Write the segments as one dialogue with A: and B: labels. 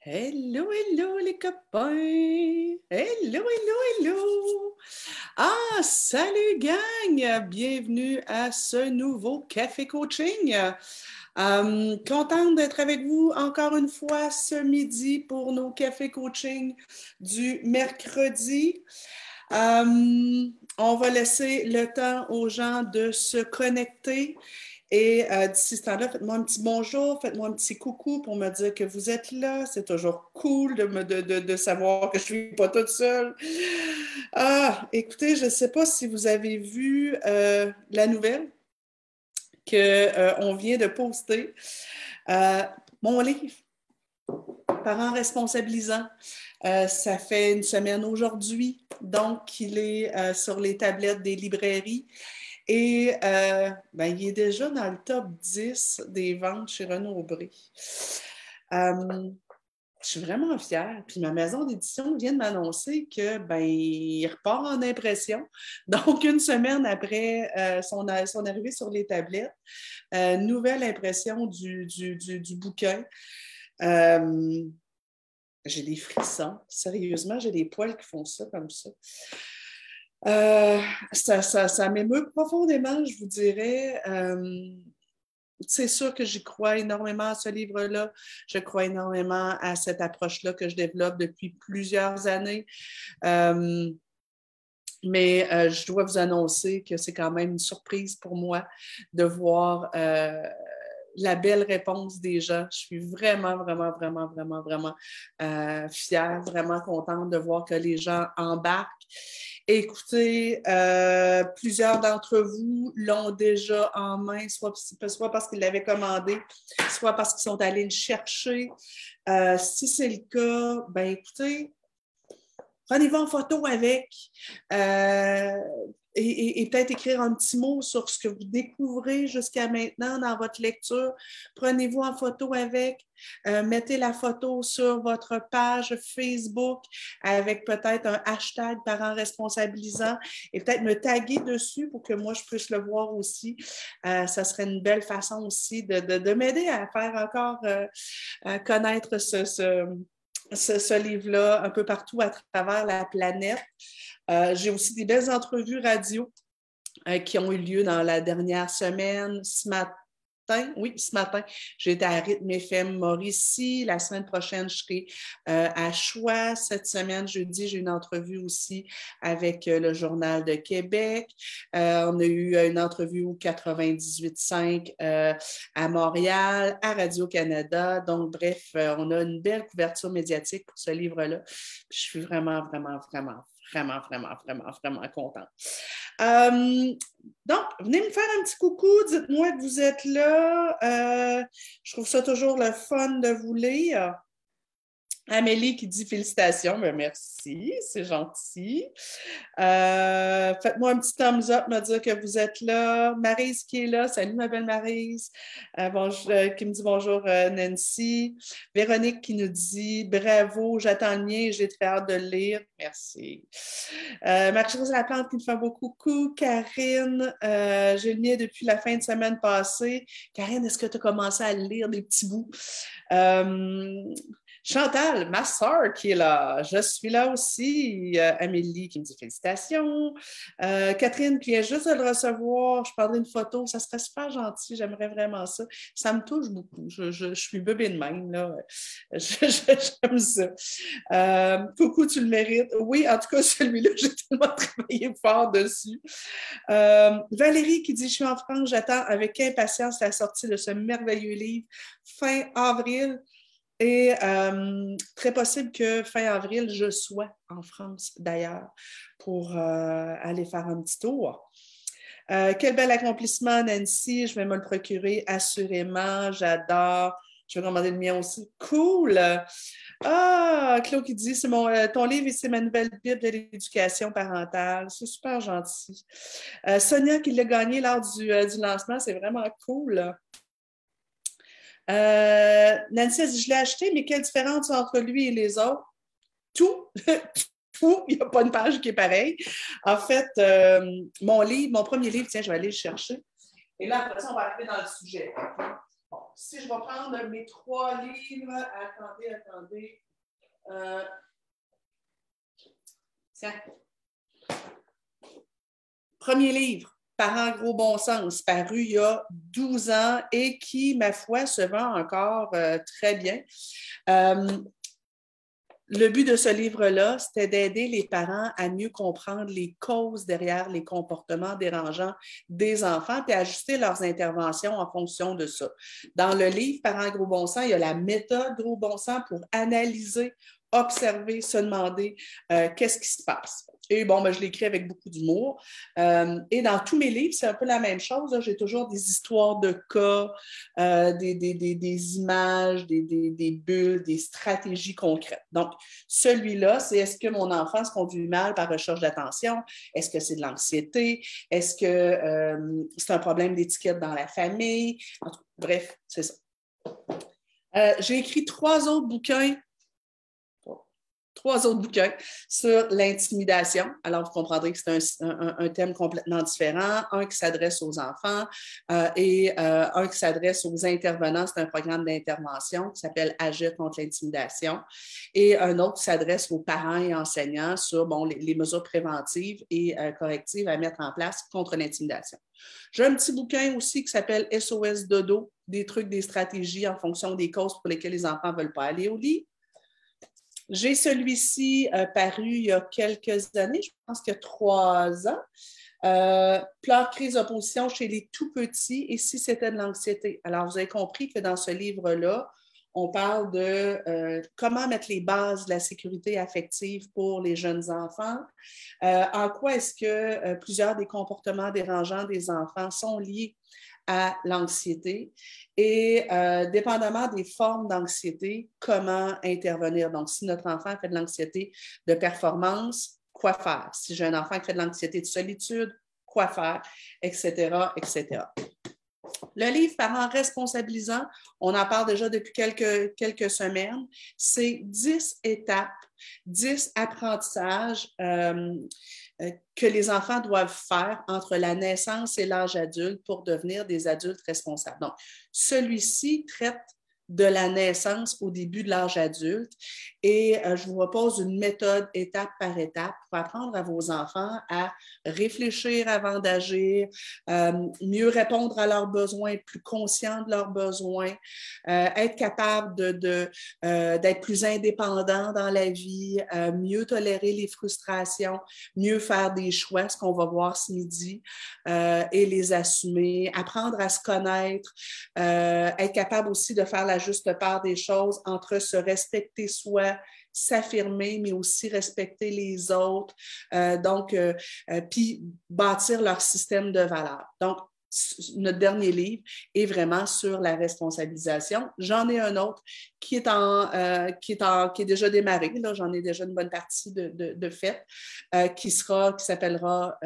A: Hello, hello les copains! Hello, hello, hello! Ah, salut gang! Bienvenue à ce nouveau Café Coaching. Euh, contente d'être avec vous encore une fois ce midi pour nos cafés coaching du mercredi. Euh, on va laisser le temps aux gens de se connecter. Et euh, d'ici ce temps-là, faites-moi un petit bonjour, faites-moi un petit coucou pour me dire que vous êtes là. C'est toujours cool de, me, de, de, savoir que je ne suis pas toute seule. Ah, écoutez, je ne sais pas si vous avez vu euh, la nouvelle qu'on euh, vient de poster. mon livre, Parents responsabilisants. ça fait une semaine aujourd'hui, donc il est sur les tablettes des librairies. Et euh, ben, il est déjà dans le top 10 des ventes chez Renaud Aubry. Euh, je suis vraiment fière. Puis ma maison d'édition vient de m'annoncer que ben, repart en impression. Donc, une semaine après euh, son, arrivée sur les tablettes, nouvelle impression du bouquin. j'ai des frissons. Sérieusement, j'ai des poils qui font ça comme ça. Euh, ça, m'émeut profondément, je vous dirais. Euh, c'est sûr que j'y crois énormément à ce livre-là. Je crois énormément à cette approche-là que je développe depuis plusieurs années. Euh, mais je dois vous annoncer que c'est quand même une surprise pour moi de voir la belle réponse des gens. Je suis vraiment, vraiment, vraiment, vraiment, vraiment fière, vraiment contente de voir que les gens embarquent. Écoutez, euh, plusieurs d'entre vous l'ont déjà en main, soit, parce qu'ils l'avaient commandé, soit parce qu'ils sont allés le chercher. Euh, si c'est le cas, ben écoutez, prenez-vous en photo avec. Euh, et, peut-être écrire un petit mot sur ce que vous découvrez jusqu'à maintenant dans votre lecture. Prenez-vous en photo avec, euh, mettez la photo sur votre page Facebook avec peut-être un hashtag parents responsabilisant et peut-être me taguer dessus pour que moi je puisse le voir aussi. Euh, ça serait une belle façon aussi de, de, m'aider à faire encore euh, connaître ce livre-là un peu partout à travers la planète. Euh, j'ai aussi des belles entrevues radio euh, qui ont eu lieu dans la dernière semaine. Ce matin, oui, ce matin, j'étais à Rythme FM Mauricie. La semaine prochaine, je serai euh, à Choix. Cette semaine, jeudi, j'ai une entrevue aussi avec le Journal de Québec. on a eu une entrevue au 98.5 à Montréal, à Radio-Canada. Donc, bref, on a une belle couverture médiatique pour ce livre-là. Je suis vraiment, vraiment, vraiment vraiment, vraiment, vraiment, vraiment contente. Euh, donc, venez me faire un petit coucou, dites-moi que vous êtes là. Euh, je trouve ça toujours le fun de vous lire. Amélie qui dit félicitations, ben, merci, c'est gentil. Euh, faites-moi un petit thumbs up, me dire que vous êtes là. Marise qui est là, salut ma belle Marise, euh, euh, qui me dit bonjour Nancy. Véronique qui nous dit bravo, j'attends le mien, j'ai très hâte de le lire. Merci. Marie-Rose Laplante qui me fait beaucoup coucou. Karine, j'ai le mien depuis la fin de semaine passée. Karine, est-ce que tu as commencé à lire des petits bouts? Chantal, ma soeur qui est là. Je suis là aussi. Euh, Amélie qui me dit félicitations. Euh, Catherine qui vient juste de le recevoir. Je parlerai une photo. Ça serait super gentil. J'aimerais vraiment ça. Ça me touche beaucoup. Je, suis bébé de même. Là. J'aime ça. Euh, coucou, tu le mérites. Oui, en tout cas, celui-là, j'ai tellement travaillé fort dessus. Valérie qui dit Je suis en France, j'attends avec impatience la sortie de ce merveilleux livre fin avril. Et euh, très possible que fin avril, je sois en France d'ailleurs pour euh, aller faire un petit tour. Euh, quel bel accomplissement, Nancy. Je vais me le procurer assurément. J'adore. Je vais commander le mien aussi. Cool! Ah, Claude qui dit c'est mon ton livre et c'est ma nouvelle Bible de l'éducation parentale. C'est super gentil. Sonia qui l'a gagné lors du, du lancement, c'est vraiment cool. Euh, Nancy Je l'ai acheté, mais quelle différence entre lui et les autres? Tout. Tout. Il n'y a pas une page qui est pareille. En fait, euh, mon livre, mon premier livre, tiens, je vais aller le chercher. Et là, après ça, on va arriver dans le sujet. si je vais prendre mes trois livres, attendez, attendez. Euh, tiens. Premier livre, Parents gros bon sens, paru il y a 12 ans et qui, ma foi, se vend encore euh, très bien. Euh, le but de ce livre-là, c'était d'aider les parents à mieux comprendre les causes derrière les comportements dérangeants des enfants et ajuster leurs interventions en fonction de ça. Dans le livre Parents gros bon sens, il y a la méthode gros bon sens pour analyser, observer, se demander euh, qu'est-ce qui se passe. Et bon, ben, je l'écris avec beaucoup d'humour. Euh, et dans tous mes livres, c'est un peu la même chose. J'ai toujours des histoires de cas, euh, des, des, des, des, images, des, bulles, des stratégies concrètes. Donc, celui-là, c'est est-ce que mon enfant se conduit mal par recherche d'attention? Est-ce que c'est de l'anxiété? Est-ce que euh, c'est un problème d'étiquette dans la famille? Bref, c'est ça. J'ai écrit trois autres bouquins trois autres bouquins sur l'intimidation. Alors, vous comprendrez que c'est un, thème complètement différent. Un qui s'adresse aux enfants euh, et euh, un qui s'adresse aux intervenants. C'est un programme d'intervention qui s'appelle Agir contre l'intimidation. Et un autre qui s'adresse aux parents et enseignants sur bon, les, mesures préventives et euh, correctives à mettre en place contre l'intimidation. J'ai un petit bouquin aussi qui s'appelle SOS Dodo, des trucs, des stratégies en fonction des causes pour lesquelles les enfants ne veulent pas aller au lit. J'ai celui-ci euh, paru il y a quelques années, je pense qu'il y a trois ans. Euh, pleurs, crise, opposition chez les tout petits et si c'était de l'anxiété. Alors, vous avez compris que dans ce livre-là, on parle de euh, comment mettre les bases de la sécurité affective pour les jeunes enfants. Euh, en quoi est-ce que plusieurs des comportements dérangeants des enfants sont liés à l'anxiété et euh, dépendamment des formes d'anxiété, comment intervenir? Donc, si notre enfant fait de l'anxiété de performance, quoi faire? Si j'ai un enfant qui fait de l'anxiété de solitude, quoi faire, etc., etc. Le livre Parents responsabilisants, on en parle déjà depuis quelques, quelques semaines, c'est 10 étapes, 10 apprentissages euh, que les enfants doivent faire entre la naissance et l'âge adulte pour devenir des adultes responsables. Donc, celui-ci traite de la naissance au début de l'âge adulte. Et euh, je vous propose une méthode étape par étape pour apprendre à vos enfants à réfléchir avant d'agir, euh, mieux répondre à leurs besoins, être plus conscient de leurs besoins, euh, être capable d'être plus indépendant dans la vie, mieux tolérer les frustrations, mieux faire des choix, ce qu'on va voir ce midi, et les assumer, apprendre à se connaître, être capable aussi de faire la juste part des choses entre se respecter soi, s'affirmer, mais aussi respecter les autres, euh, donc, euh, euh, puis bâtir leur système de valeurs. Donc, notre dernier livre est vraiment sur la responsabilisation. J'en ai un autre qui est, en, qui est, en, qui est déjà démarré. Là, j'en ai déjà une bonne partie de, fait, qui sera, qui s'appellera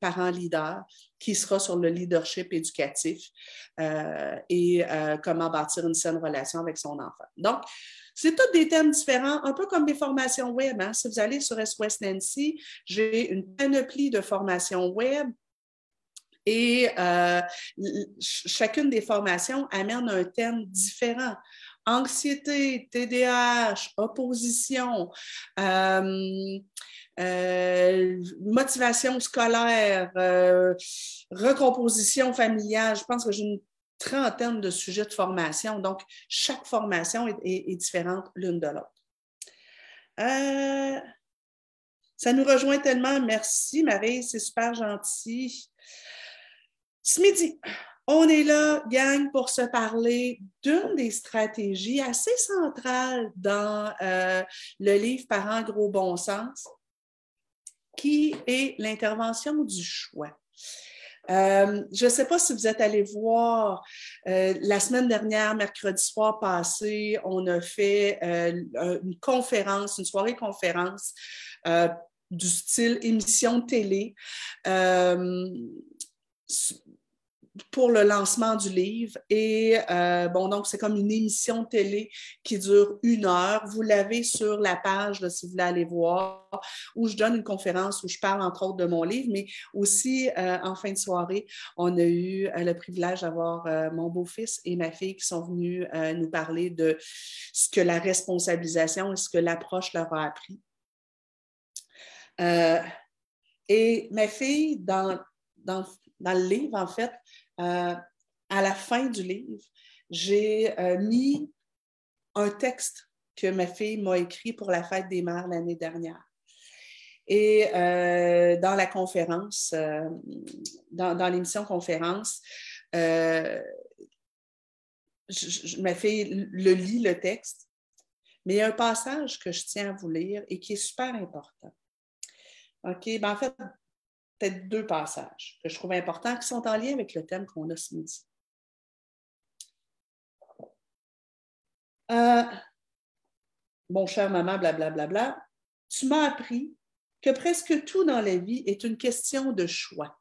A: Parents leaders, qui sera sur le leadership éducatif euh, et euh, comment bâtir une saine relation avec son enfant. Donc, c'est tous des thèmes différents, un peu comme des formations web. Hein. Si vous allez sur SOS Nancy, j'ai une panoplie de formations web et euh, chacune des formations amène un thème différent. Anxiété, TDAH, opposition, motivation scolaire, euh, recomposition familiale. Je pense que j'ai une trentaine de sujets de formation. Donc, chaque formation est, différente l'une de l'autre. Euh, ça nous rejoint tellement. Merci, Marie, c'est super gentil. Ce midi, on est là, gang, pour se parler d'une des stratégies assez centrales dans le livre Parents gros bon sens, qui est l'intervention du choix. Euh, je ne sais pas si vous êtes allé voir, euh, la semaine dernière, mercredi soir passé, on a fait euh, une conférence, une soirée conférence du style émission télé pour le lancement du livre. Et euh, bon, donc, c'est comme une émission télé qui dure une heure. Vous l'avez sur la page, si vous voulez aller voir, où je donne une conférence où je parle, entre autres, de mon livre, mais aussi, euh, en fin de soirée, on a eu euh, le privilège d'avoir mon beau-fils et ma fille qui sont venus nous parler de ce que la responsabilisation et ce que l'approche leur a appris. et ma fille, dans, dans, dans le livre, en fait, euh, à la fin du livre, j'ai euh, mis un texte que ma fille m'a écrit pour la fête des mères l'année dernière. Et euh, dans la conférence, dans, l'émission conférence, ma fille le lit le texte, mais il y a un passage que je tiens à vous lire et qui est super important. OK? Ben en fait, deux passages que je trouve importants qui sont en lien avec le thème qu'on a ce midi. Euh, mon cher maman, blablabla, bla, bla, bla, tu m'as appris que presque tout dans la vie est une question de choix,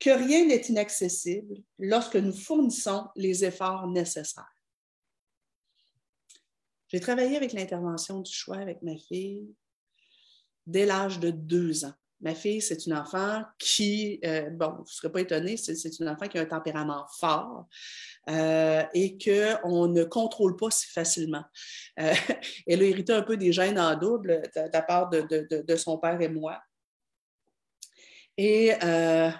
A: que rien n'est inaccessible lorsque nous fournissons les efforts nécessaires. J'ai travaillé avec l'intervention du choix avec ma fille dès l'âge de deux ans. Ma fille, c'est une enfant qui, euh, bon, vous ne serez pas étonné, c'est une enfant qui a un tempérament fort euh, et qu'on ne contrôle pas si facilement. Euh, elle a hérité un peu des gènes en double de, la part de, son père et moi. Et là,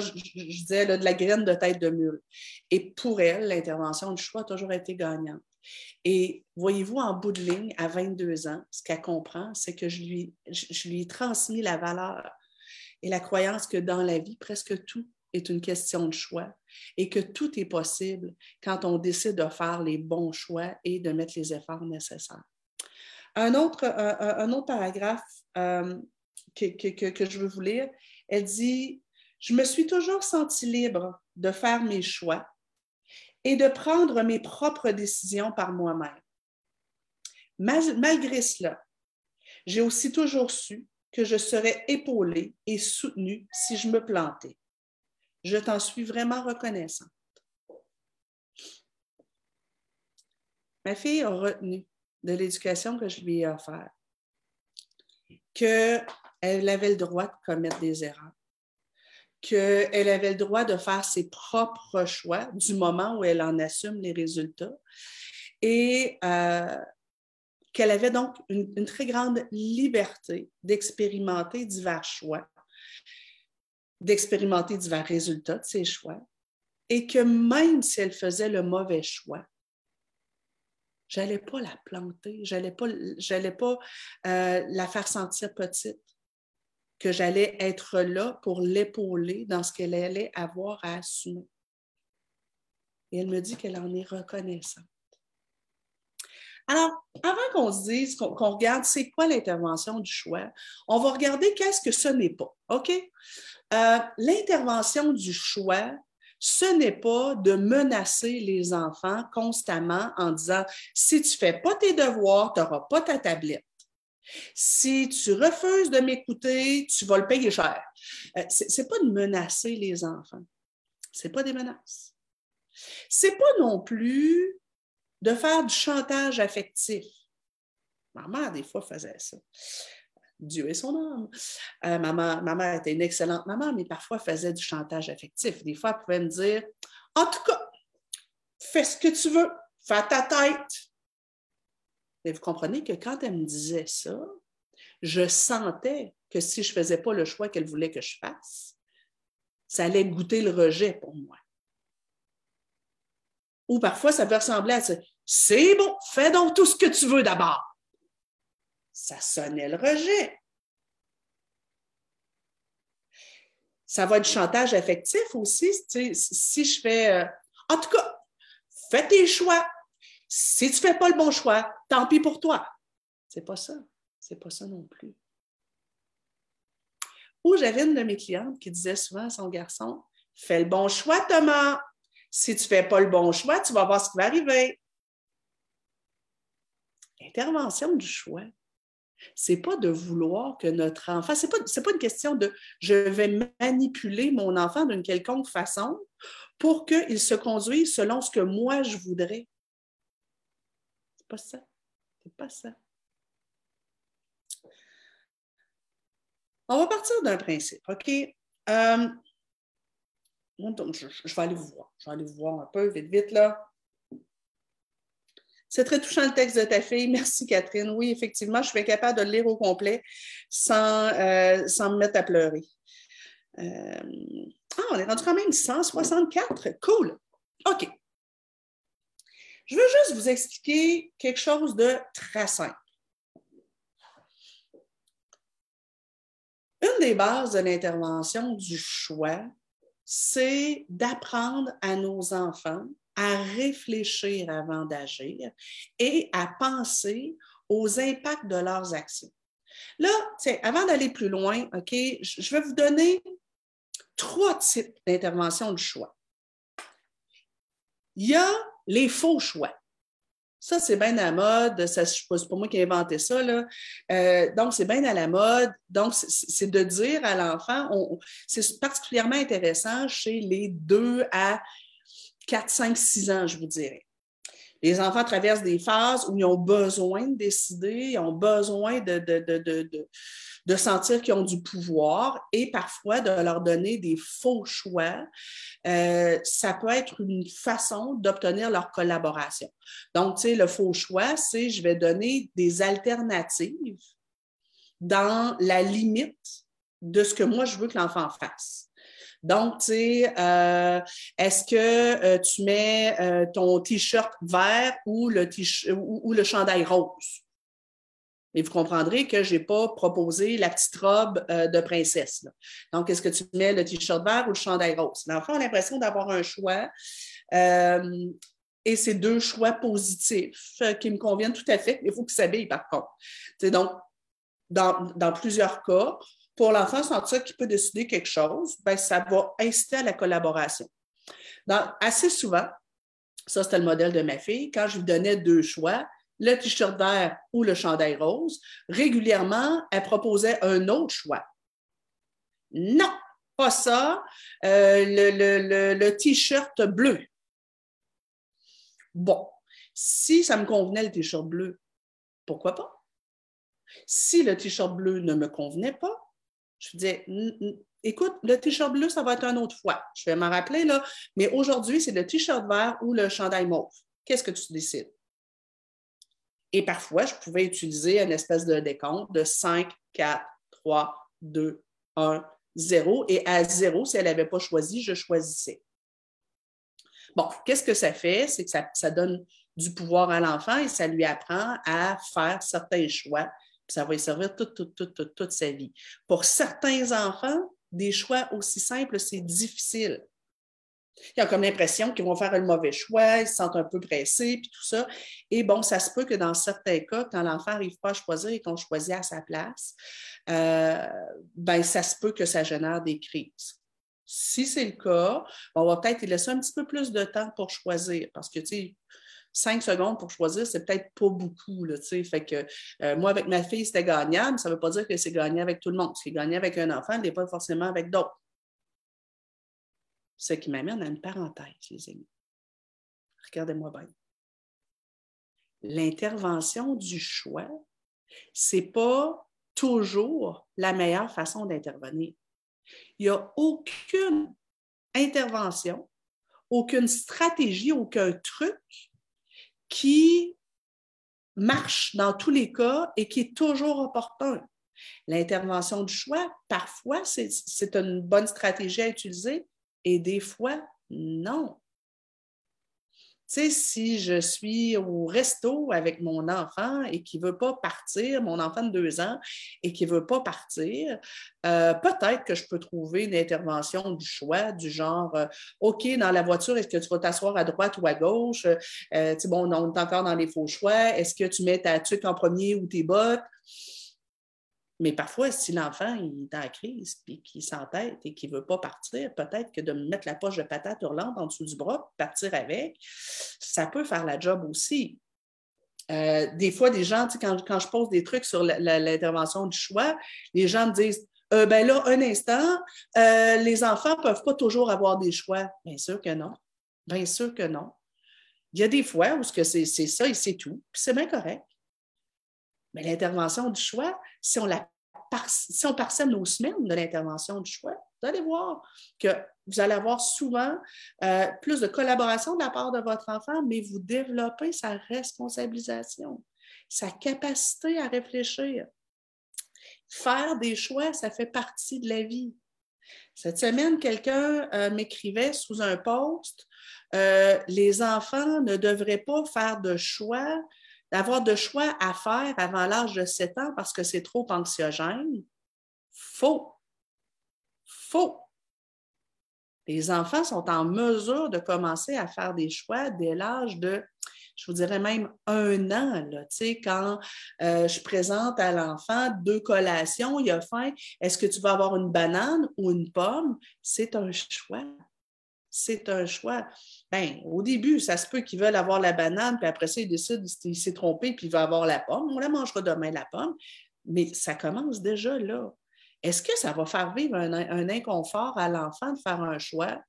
A: je, disais, elle a de la graine de tête de mule. Et pour elle, l'intervention du choix a toujours été gagnante. Et voyez-vous, en bout de ligne, à 22 ans, ce qu'elle comprend, c'est que je lui, ai transmis la valeur et la croyance que dans la vie, presque tout est une question de choix et que tout est possible quand on décide de faire les bons choix et de mettre les efforts nécessaires. Un autre, un, autre paragraphe euh, que, que je veux vous lire, elle dit, Je me suis toujours sentie libre de faire mes choix et de prendre mes propres décisions par moi-même. Malgré cela, j'ai aussi toujours su que je serais épaulée et soutenue si je me plantais. Je t'en suis vraiment reconnaissante. Ma fille a retenu de l'éducation que je lui ai offerte qu'elle avait le droit de commettre des erreurs, qu'elle avait le droit de faire ses propres choix du moment où elle en assume les résultats. Et euh, qu'elle avait donc une, très grande liberté d'expérimenter divers choix, d'expérimenter divers résultats de ses choix. Et que même si elle faisait le mauvais choix, j'allais pas la planter, j'allais pas, pas euh, la faire sentir petite que j'allais être là pour l'épauler dans ce qu'elle allait avoir à assumer. Et elle me dit qu'elle en est reconnaissante. Alors, avant qu'on se dise, qu'on regarde c'est quoi l'intervention du choix, on va regarder qu'est-ce que ce n'est pas. OK? Euh, l'intervention du choix, ce n'est pas de menacer les enfants constamment en disant si tu ne fais pas tes devoirs, tu n'auras pas ta tablette. Si tu refuses de m'écouter, tu vas le payer cher. Euh, Ce n'est pas de menacer les enfants. Ce n'est pas des menaces. C'est pas non plus de faire du chantage affectif. Ma mère, des fois, faisait ça. Dieu est son âme. Euh, ma, mère était une excellente maman, mais parfois faisait du chantage affectif. Des fois, elle pouvait me dire En tout cas, fais ce que tu veux, fais ta tête. Et vous comprenez que quand elle me disait ça, je sentais que si je ne faisais pas le choix qu'elle voulait que je fasse, ça allait goûter le rejet pour moi. Ou parfois, ça peut ressembler à ça. C'est bon, fais donc tout ce que tu veux d'abord. Ça sonnait le rejet. Ça va être chantage affectif aussi. Si je fais, euh, en tout cas, fais tes choix, si tu ne fais pas le bon choix, tant pis pour toi. C'est pas ça. C'est pas ça non plus. Ou j'avais une de mes clientes qui disait souvent à son garçon Fais le bon choix, Thomas. Si tu ne fais pas le bon choix, tu vas voir ce qui va arriver. Intervention du choix. c'est pas de vouloir que notre enfant, c'est pas, pas une question de je vais manipuler mon enfant d'une quelconque façon pour qu'il se conduise selon ce que moi je voudrais. C'est pas ça. C'est pas ça. On va partir d'un principe, OK? Euh, je, vais aller vous voir. Je vais aller vous voir un peu, vite, vite, là. C'est très touchant le texte de ta fille. Merci, Catherine. Oui, effectivement, je suis capable de le lire au complet sans, euh, sans me mettre à pleurer. Euh, ah, on est rendu quand même 164. Cool. OK. Je veux juste vous expliquer quelque chose de très simple. Une des bases de l'intervention du choix, c'est d'apprendre à nos enfants à réfléchir avant d'agir et à penser aux impacts de leurs actions. Là, avant d'aller plus loin, OK, je vais vous donner trois types d'intervention de choix. Il y a les faux choix. Ça, c'est bien à la mode. Ce n'est pas moi qui ai inventé ça. Là. Euh, donc, c'est bien à la mode. Donc, c'est de dire à l'enfant, c'est particulièrement intéressant chez les deux à 4, 5, 6 ans, je vous dirais. Les enfants traversent des phases où ils ont besoin de décider, ils ont besoin de, de, sentir qu'ils ont du pouvoir et parfois de leur donner des faux choix. Euh, ça peut être une façon d'obtenir leur collaboration. Donc, tu sais, le faux choix, c'est je vais donner des alternatives dans la limite de ce que moi je veux que l'enfant fasse. Donc, tu sais, euh, est-ce que euh, tu mets euh, ton T-shirt vert ou le, ou, le chandail rose? Et vous comprendrez que je n'ai pas proposé la petite robe de princesse. Donc, est-ce que tu mets le T-shirt vert ou le chandail rose? L'enfant a l'impression d'avoir un choix. et c'est deux choix positifs qui me conviennent tout à fait. Il faut qu'il s'habille, par contre. donc, dans, dans plusieurs cas, pour l'enfant sentir qu'il peut décider quelque chose, ben, ça va inciter à la collaboration. assez souvent, ça c'était le modèle de ma fille, quand je lui donnais deux choix, le t-shirt vert ou le chandail rose, régulièrement, elle proposait un autre choix. Non, pas ça, euh, le, le t-shirt bleu. Bon, si ça me convenait le t-shirt bleu, pourquoi pas? Si le t-shirt bleu ne me convenait pas, je disais, écoute, le t-shirt bleu, ça va être une autre fois. Je vais m'en rappeler, là. Mais aujourd'hui, c'est le t-shirt vert ou le chandail mauve. Qu'est-ce que tu décides? Et parfois, je pouvais utiliser une espèce de décompte de 5, 4, 3, 2, 1, 0. Et à 0, si elle n'avait pas choisi, je choisissais. Bon, qu'est-ce que ça fait? C'est que ça donne du pouvoir à l'enfant et ça lui apprend à faire certains choix ça va lui servir toute, toute, toute, toute, sa vie. Pour certains enfants, des choix aussi simples, c'est difficile. Ils ont comme l'impression qu'ils vont faire un mauvais choix, ils se sentent un peu pressés, puis tout ça. Et bon, ça se peut que dans certains cas, quand l'enfant n'arrive pas à choisir et qu'on choisit à sa place, euh, ben, ça se peut que ça génère des crises. Si c'est le cas, on va peut-être laisser un petit peu plus de temps pour choisir parce que, tu sais, cinq secondes pour choisir, c'est peut-être pas beaucoup. Là, fait que euh, moi, avec ma fille, c'était gagnable. Ça ne veut pas dire que c'est gagné avec tout le monde. Ce qui est gagné avec un enfant, n'est pas forcément avec d'autres. Ce qui m'amène à une parenthèse, les amis. Regardez-moi bien. L'intervention du choix, ce n'est pas toujours la meilleure façon d'intervenir. Il n'y a aucune intervention, aucune stratégie, aucun truc qui marche dans tous les cas et qui est toujours opportun. L'intervention du choix, parfois, c'est une bonne stratégie à utiliser et des fois, non sais, si je suis au resto avec mon enfant et qui ne veut pas partir, mon enfant de deux ans, et qui ne veut pas partir, euh, peut-être que je peux trouver une intervention du choix, du genre, euh, OK, dans la voiture, est-ce que tu vas t'asseoir à droite ou à gauche? Euh, bon, on est encore dans les faux choix. Est-ce que tu mets ta tuque en premier ou tes bottes? Mais parfois, si l'enfant est en crise et qu'il s'entête et qu'il ne veut pas partir, peut-être que de me mettre la poche de patate hurlante en dessous du bras, partir avec, ça peut faire la job aussi. euh, des fois, des gens, quand, quand je pose des trucs sur l'intervention du choix, les gens me disent euh, ben là, un instant, euh, les enfants ne peuvent pas toujours avoir des choix. Bien sûr que non. Bien sûr que non. Il y a des fois où c'est ça et c'est tout, puis c'est bien correct. Mais l'intervention du choix, si on, la, si on nos semaines de l'intervention du choix, vous allez voir que vous allez avoir souvent euh, plus de collaboration de la part de votre enfant, mais vous développez sa responsabilisation, sa capacité à réfléchir. Faire des choix, ça fait partie de la vie. Cette semaine, quelqu'un euh, m'écrivait sous un post euh, Les enfants ne devraient pas faire de choix, d'avoir de choix à faire avant l'âge de 7 ans parce que c'est trop anxiogène. Faux. Faux. Les enfants sont en mesure de commencer à faire des choix dès l'âge de, je vous dirais même un an. Là, quand euh, je présente à l'enfant deux collations, il a faim, est-ce que tu vas avoir une banane ou une pomme? C'est un choix. C'est un choix. Ben, au début, ça se peut qu'ils veulent avoir la banane, puis après ça, ils décident qu'il s'est trompé, puis il va avoir la pomme. On la mangera demain, la pomme. Mais ça commence déjà là. Est-ce que ça va faire vivre un, inconfort à l'enfant de faire un choix?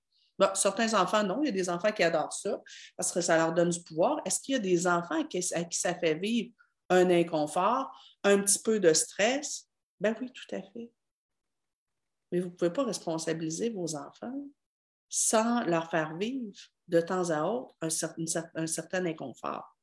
A: certains enfants, non. Il y a des enfants qui adorent ça parce que ça leur donne du pouvoir. Est-ce qu'il y a des enfants à qui, ça fait vivre un inconfort, un petit peu de stress? Ben oui, tout à fait. Mais vous ne pouvez pas responsabiliser vos enfants sans leur faire vivre de temps à autre un, certain inconfort.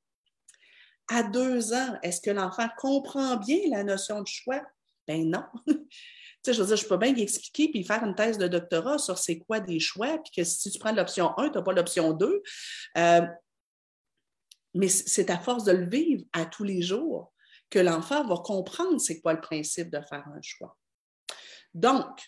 A: À deux ans, est-ce que l'enfant comprend bien la notion de choix? Ben non. je veux dire, je peux bien expliquer puis faire une thèse de doctorat sur c'est quoi des choix, puis que si tu prends l'option 1, tu n'as pas l'option 2. Euh, mais c'est à force de le vivre à tous les jours que l'enfant va comprendre c'est quoi le principe de faire un choix. Donc,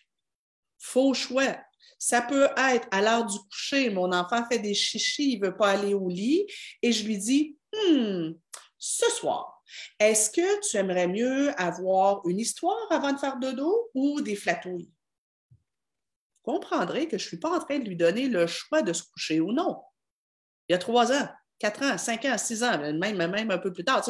A: faux choix. Ça peut être à l'heure du coucher, mon enfant fait des chichis, il ne veut pas aller au lit, et je lui dis, hmm, ce soir, est-ce que tu aimerais mieux avoir une histoire avant de faire dodo ou des flatouilles? Vous comprendrez que je ne suis pas en train de lui donner le choix de se coucher ou non. Il y a trois ans, quatre ans, cinq ans, six ans, même, même un peu plus tard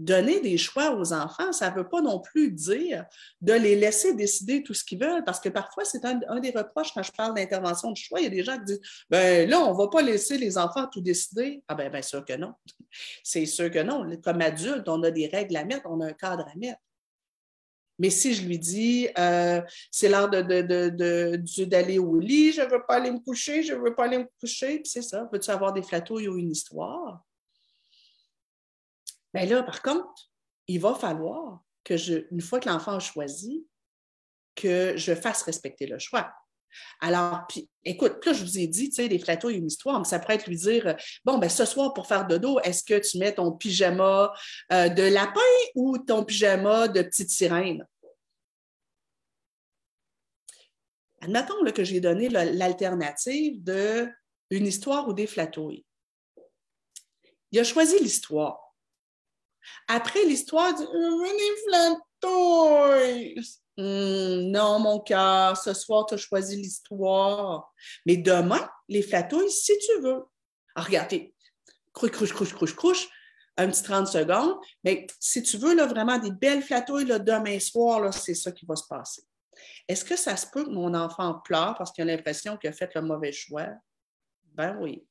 A: donner des choix aux enfants, ça ne veut pas non plus dire de les laisser décider tout ce qu'ils veulent, parce que parfois, c'est un, des reproches quand je parle d'intervention de choix. Il y a des gens qui disent ben là, on ne va pas laisser les enfants tout décider. Ah ben bien sûr que non. C'est sûr que non. Comme adulte, on a des règles à mettre, on a un cadre à mettre. Mais si je lui dis, euh, c'est l'heure d'aller de, au lit, je ne veux pas aller me coucher, je ne veux pas aller me coucher, puis c'est ça, veux-tu avoir des flatouilles ou une histoire? Mais là, par contre, il va falloir que je, une fois que l'enfant a choisi, que je fasse respecter le choix. Alors, puis, écoute, là, je vous ai dit, tu sais, les flatouilles, une histoire, mais ça pourrait être lui dire, bon, ben ce soir, pour faire de dos, est-ce que tu mets ton pyjama euh, de lapin ou ton pyjama de petite sirène? Admettons que j'ai donné l'alternative de une histoire ou des flatouilles. Il a choisi l'histoire. Après l'histoire du Venez hum, non, mon cœur, ce soir, tu as choisi l'histoire. Mais demain, les flatouilles, si tu veux. Ah, regardez, crouche, crouche, crouche, crouche, crouche, un petit 30 secondes. Mais si tu veux là, vraiment des belles flatouilles, là, demain soir, c'est ça qui va se passer. Est-ce que ça se peut que mon enfant pleure parce qu'il a l'impression qu'il a fait le mauvais choix? Ben oui.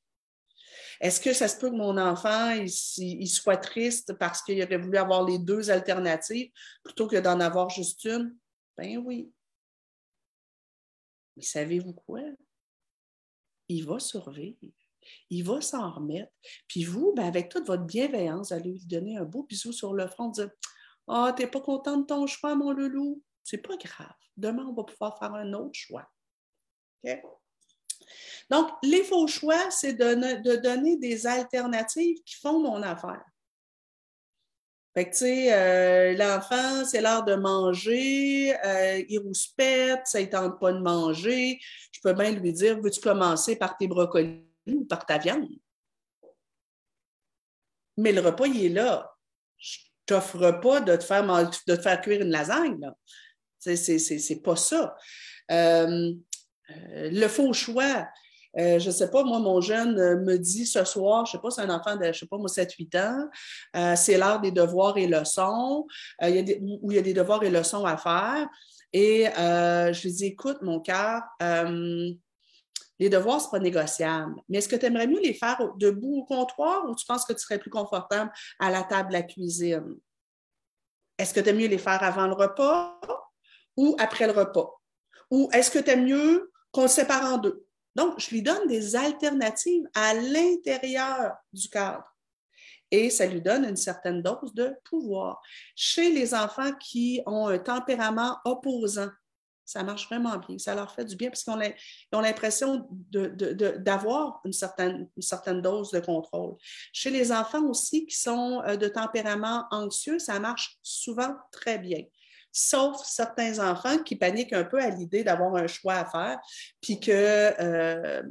A: Est-ce que ça se peut que mon enfant il, soit triste parce qu'il aurait voulu avoir les deux alternatives plutôt que d'en avoir juste une? Ben oui. Mais savez-vous quoi? Il va survivre. Il va s'en remettre. Puis vous, ben avec toute votre bienveillance, allez lui donner un beau bisou sur le front, dire Ah, oh, t'es pas content de ton choix, mon loulou? C'est pas grave. Demain, on va pouvoir faire un autre choix. OK? Donc, les faux choix, c'est de, donner des alternatives qui font mon affaire. Fait que, tu sais, euh, l'enfant, c'est l'heure de manger, euh, il rouspète, ça ne tente pas de manger. Je peux bien lui dire, veux-tu commencer par tes brocolis ou par ta viande? Mais le repas, il est là. Je ne t'offre pas de te, faire, cuire une lasagne. C'est pas ça. Euh, le faux choix, je ne sais pas, moi, mon jeune me dit ce soir, je ne sais pas, c'est un enfant de, je ne sais pas, moi, 7-8 ans, c'est l'heure des devoirs et leçons, où il y a des devoirs et leçons à faire. Et je lui dis, écoute, mon cœur, les devoirs, ce n'est pas négociable. Mais est-ce que tu aimerais mieux les faire debout au comptoir ou tu penses que tu serais plus confortable à la table de la cuisine? Est-ce que tu aimes mieux les faire avant le repas ou après le repas? Ou est-ce que tu aimes mieux qu'on le sépare en deux? Donc, je lui donne des alternatives à l'intérieur du cadre. Et ça lui donne une certaine dose de pouvoir. Chez les enfants qui ont un tempérament opposant, ça marche vraiment bien. Ça leur fait du bien parce qu'ils ont l'impression d'avoir une certaine, une certaine dose de contrôle. Chez les enfants aussi qui sont euh, de tempérament anxieux, ça marche souvent très bien sauf certains enfants qui paniquent un peu à l'idée d'avoir un choix à faire, puis euh,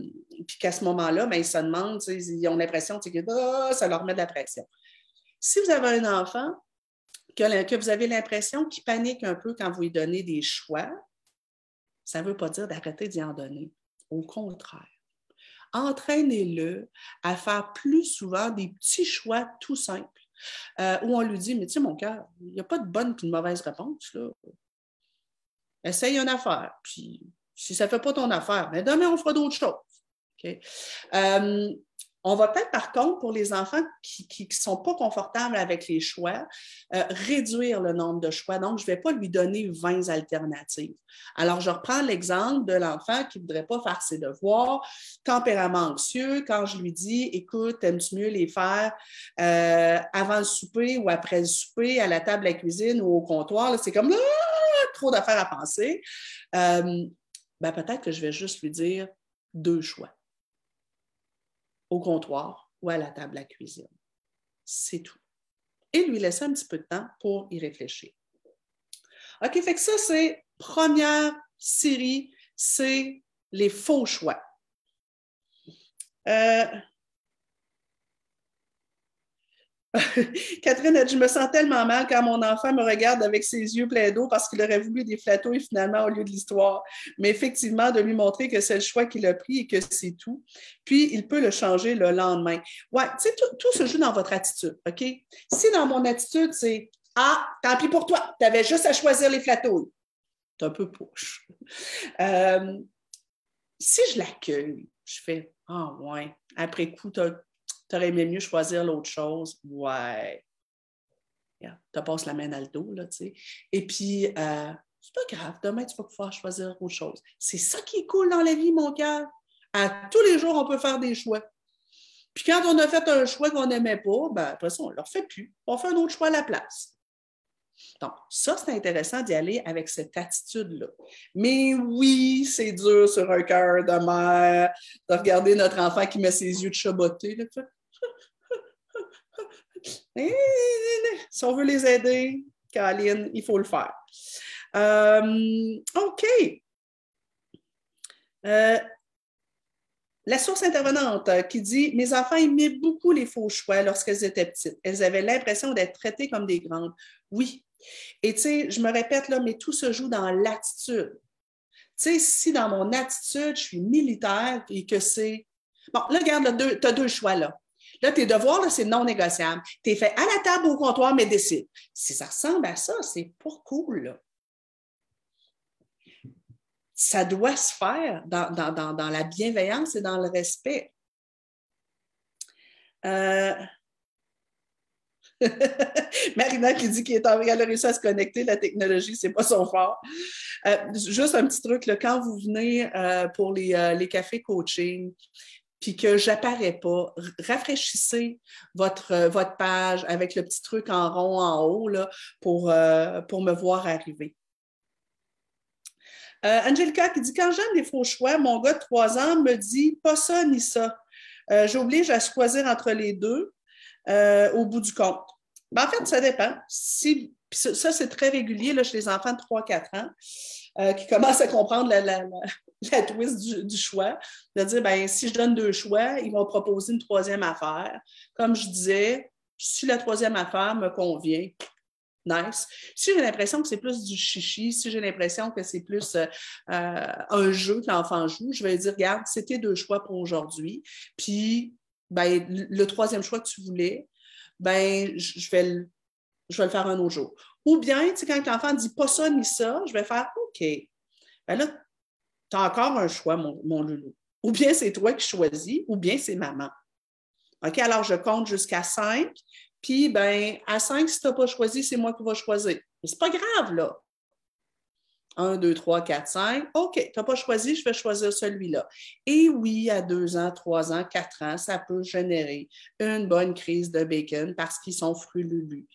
A: qu'à ce moment-là, ben, ils se demandent, ils ont l'impression que oh, ça leur met de la pression. Si vous avez un enfant que, que vous avez l'impression qu'il panique un peu quand vous lui donnez des choix, ça ne veut pas dire d'arrêter d'y en donner. Au contraire. Entraînez-le à faire plus souvent des petits choix tout simples euh, où on lui dit Mais tu sais, mon cœur, il n'y a pas de bonne et de mauvaise réponse. Là. Essaye une affaire. Puis si ça ne fait pas ton affaire, mais demain, on fera d'autres choses. Euh, on va peut-être, par contre, pour les enfants qui ne sont pas confortables avec les choix, euh, réduire le nombre de choix. Donc, je ne vais pas lui donner 20 alternatives. Alors, je reprends l'exemple de l'enfant qui ne voudrait pas faire ses devoirs, tempérament anxieux. Quand je lui dis, écoute, aimes-tu mieux les faire euh, avant le souper ou après le souper, à la table à la cuisine ou au comptoir? C'est comme ah, trop d'affaires à penser. Euh, ben, peut-être que je vais juste lui dire deux choix au comptoir ou à la table à cuisine. C'est tout. Et lui laisser un petit peu de temps pour y réfléchir. OK, fait que ça, c'est première série, c'est les faux choix. Euh, Catherine a dit Je me sens tellement mal quand mon enfant me regarde avec ses yeux pleins d'eau parce qu'il aurait voulu des et finalement au lieu de l'histoire. Mais effectivement, de lui montrer que c'est le choix qu'il a pris et que c'est tout. Puis, il peut le changer le lendemain. Ouais, tu sais, tout, se joue dans votre attitude, OK? Si dans mon attitude, c'est Ah, tant pis pour toi, tu avais juste à choisir les flatouilles. C'est un peu poche. Euh, si je l'accueille, je fais Ah, ouais, après coup, tu tu aurais aimé mieux choisir l'autre chose? Ouais. tu te passes la main dans le dos, là, tu sais. Et puis, euh, c'est pas grave, demain, tu vas pouvoir choisir autre chose. C'est ça qui est cool dans la vie, mon cœur. À tous les jours, on peut faire des choix. Puis quand on a fait un choix qu'on n'aimait pas, ben, après ça, on ne le refait plus. On fait un autre choix à la place. Donc, ça, c'est intéressant d'y aller avec cette attitude-là. Mais oui, c'est dur sur un cœur de mère de regarder notre enfant qui met ses yeux de chaboté. Là, si on veut les aider, Caroline, il faut le faire. Euh, OK. Euh, la source intervenante qui dit Mes enfants aimaient beaucoup les faux choix lorsqu'elles étaient petites. Elles avaient l'impression d'être traitées comme des grandes. Oui. Et tu sais, je me répète là, mais tout se joue dans l'attitude. Tu sais, si dans mon attitude, je suis militaire et que c'est. Bon, là, regarde, tu as deux choix là. Là, tes devoirs, c'est non négociable. Tu es fait à la table ou au comptoir, mais décide. Si ça ressemble à ça, c'est pas cool. Ça doit se faire dans, la bienveillance et dans le respect. Euh... Marina qui dit qu'elle a réussi à se connecter, la technologie, c'est pas son fort. Euh, juste un petit truc, là, quand vous venez euh, pour les, les, cafés coaching, puis que j'apparais pas, rafraîchissez votre, euh, votre page avec le petit truc en rond en haut là, pour, euh, pour me voir arriver. Euh, Angelica qui dit Quand j'aime des faux choix, mon gars de trois ans me dit pas ça ni ça. J'oblige à choisir entre les deux au bout du compte. Ben, en fait, ça dépend. Ça, c'est très régulier là, chez les enfants de 3-4 ans. Euh, qui commencent à comprendre la, la, twist du, choix, de dire, ben, si je donne deux choix, ils vont proposer une troisième affaire. Comme je disais, si la troisième affaire me convient, nice. Si j'ai l'impression que c'est plus du chichi, si j'ai l'impression que c'est plus euh, euh, un jeu que l'enfant joue, je vais dire, regarde, c'était deux choix pour aujourd'hui. Puis, ben, le troisième choix que tu voulais, ben, je vais le, je vais le faire un autre jour. Ou bien, tu sais, quand l'enfant dit pas ça ni ça, je vais faire OK. Ben là, tu as encore un choix, mon, mon loulou. Ou bien c'est toi qui choisis, ou bien c'est maman. OK, alors je compte jusqu'à cinq, puis, ben, à 5, si tu n'as pas choisi, c'est moi qui vais choisir. Mais ce pas grave, là. 1, 2, 3, 4, 5. OK, tu n'as pas choisi, je vais choisir celui-là. Et oui, à 2 ans, 3 ans, 4 ans, ça peut générer une bonne crise de bacon parce qu'ils sont frululus.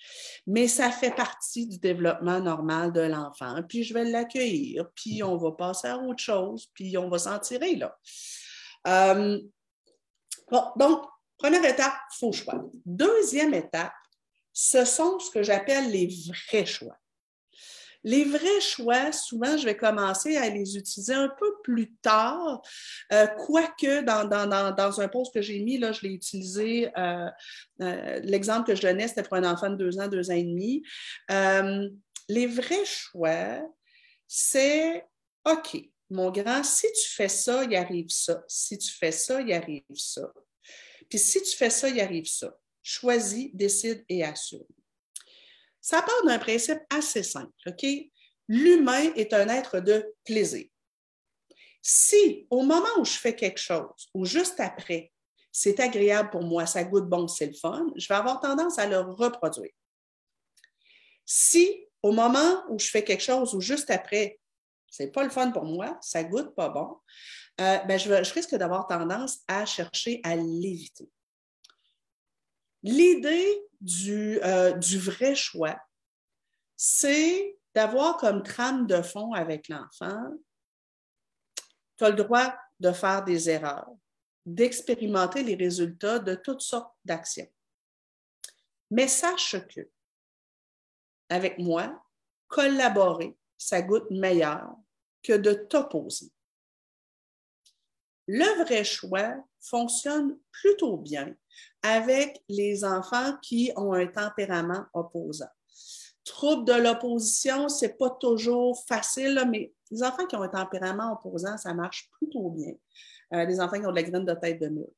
A: Mais ça fait partie du développement normal de l'enfant. Puis je vais l'accueillir, puis on va passer à autre chose, puis on va s'en tirer, là. Euh, bon, donc, Première étape, faux choix. Deuxième étape, ce sont ce que j'appelle les vrais choix. Les vrais choix, souvent, je vais commencer à les utiliser un peu plus tard, euh, quoique dans, un post que j'ai mis, là, je l'ai utilisé, euh, euh, l'exemple que je donnais, c'était pour un enfant de deux ans, deux ans et demi. les vrais choix, c'est OK, mon grand, si tu fais ça, il arrive ça. Si tu fais ça, il arrive ça. Puis si tu fais ça, il arrive ça. Choisis, décide et assume. Ça part d'un principe assez simple, OK? L'humain est un être de plaisir. Si au moment où je fais quelque chose, ou juste après, c'est agréable pour moi, ça goûte bon, c'est le fun, je vais avoir tendance à le reproduire. Si au moment où je fais quelque chose, ou juste après, c'est pas le fun pour moi, ça goûte pas bon, euh, ben, je, risque d'avoir tendance à chercher à l'éviter. L'idée du, euh, du, vrai choix, c'est d'avoir comme trame de fond avec l'enfant, tu as le droit de faire des erreurs, d'expérimenter les résultats de toutes sortes d'actions. Mais sache que, avec moi, collaborer, ça goûte meilleur que de t'opposer le vrai choix fonctionne plutôt bien avec les enfants qui ont un tempérament opposant. Trouble de l'opposition, ce n'est pas toujours facile, mais les enfants qui ont un tempérament opposant, ça marche plutôt bien. Euh, les enfants qui ont de la graine de tête de mur.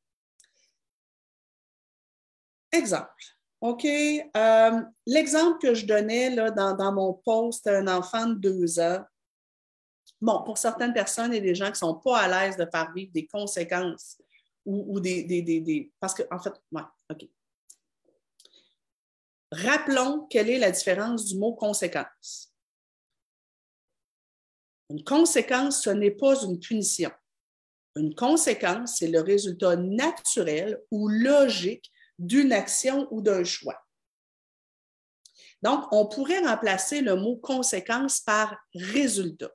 A: Exemple. OK. Euh, l'exemple que je donnais là, dans, dans mon post, un enfant de deux ans Bon, pour certaines personnes, a des gens qui ne sont pas à l'aise de faire vivre des conséquences ou, des, des, Parce que, en fait, ouais, OK. Rappelons quelle est la différence du mot conséquence. Une conséquence, ce n'est pas une punition. Une conséquence, c'est le résultat naturel ou logique d'une action ou d'un choix. Donc, on pourrait remplacer le mot conséquence par résultat.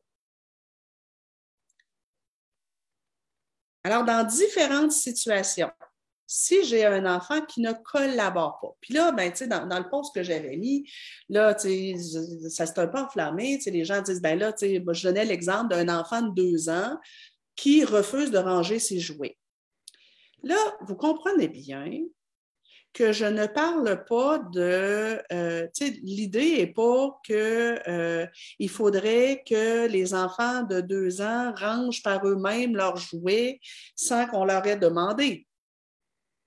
A: Alors, dans différentes situations, si j'ai un enfant qui ne collabore pas, puis là, ben, dans, dans le post que j'avais mis, là, ça s'est un peu enflammé. Les gens disent, ben là, je donnais l'exemple d'un enfant de deux ans qui refuse de ranger ses jouets. Là, vous comprenez bien que je ne parle pas de. Euh, l'idée n'est pas qu'il euh, faudrait que les enfants de deux ans rangent par eux-mêmes leurs jouets sans qu'on leur ait demandé.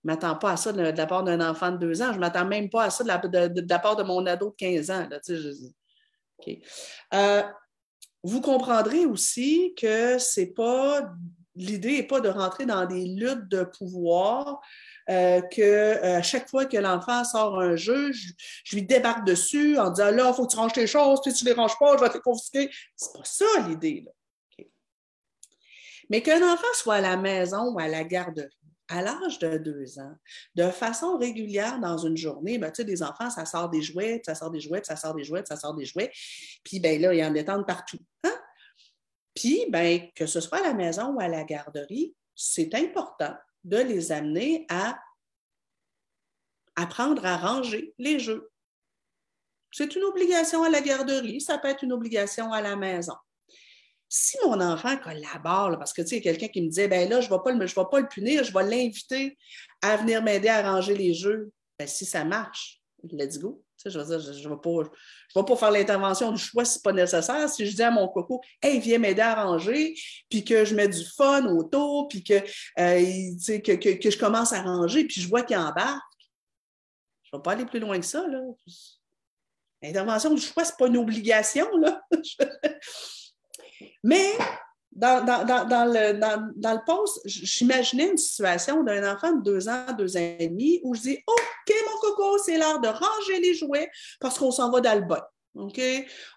A: Je ne m'attends pas à ça de, la part d'un enfant de deux ans. Je ne m'attends même pas à ça de la, part de mon ado de 15 ans. Euh, vous comprendrez aussi que c'est pas. L'idée n'est pas de rentrer dans des luttes de pouvoir euh, que euh, à chaque fois que l'enfant sort un jeu, je, lui débarque dessus en disant là, il faut que tu ranges tes choses, si tu ne les ranges pas, je vais te confisquer. C'est pas ça l'idée. Mais qu'un enfant soit à la maison ou à la garderie, à l'âge de deux ans, de façon régulière dans une journée, ben, tu sais, des enfants, ça sort des jouets, ça sort des jouets, ça sort des jouets, ça sort des jouets. Puis ben, là, ils en détendent partout. Hein? Puis, ben, que ce soit à la maison ou à la garderie, c'est important de les amener à apprendre à ranger les jeux. C'est une obligation à la garderie, ça peut être une obligation à la maison. Si mon enfant collabore, parce que tu sais, quelqu'un qui me disait, ben là, je ne vais, pas le, pas le punir, je vais l'inviter à venir m'aider à ranger les jeux, ben, si ça marche, let's go. Je je ne vais, pas, faire l'intervention du choix si ce n'est pas nécessaire. Si je dis à mon coco, hey, viens m'aider à ranger, puis que je mets du fun autour, puis que, euh, que, que, je commence à ranger, puis je vois qu'il embarque, je ne vais pas aller plus loin que ça. L'intervention du choix, ce n'est pas une obligation. Là. Mais dans, le, poste, j'imaginais une situation d'un enfant de deux ans, deux ans et demi, où je dis OK, mon coco, c'est l'heure de ranger les jouets parce qu'on s'en va dans le bain. OK?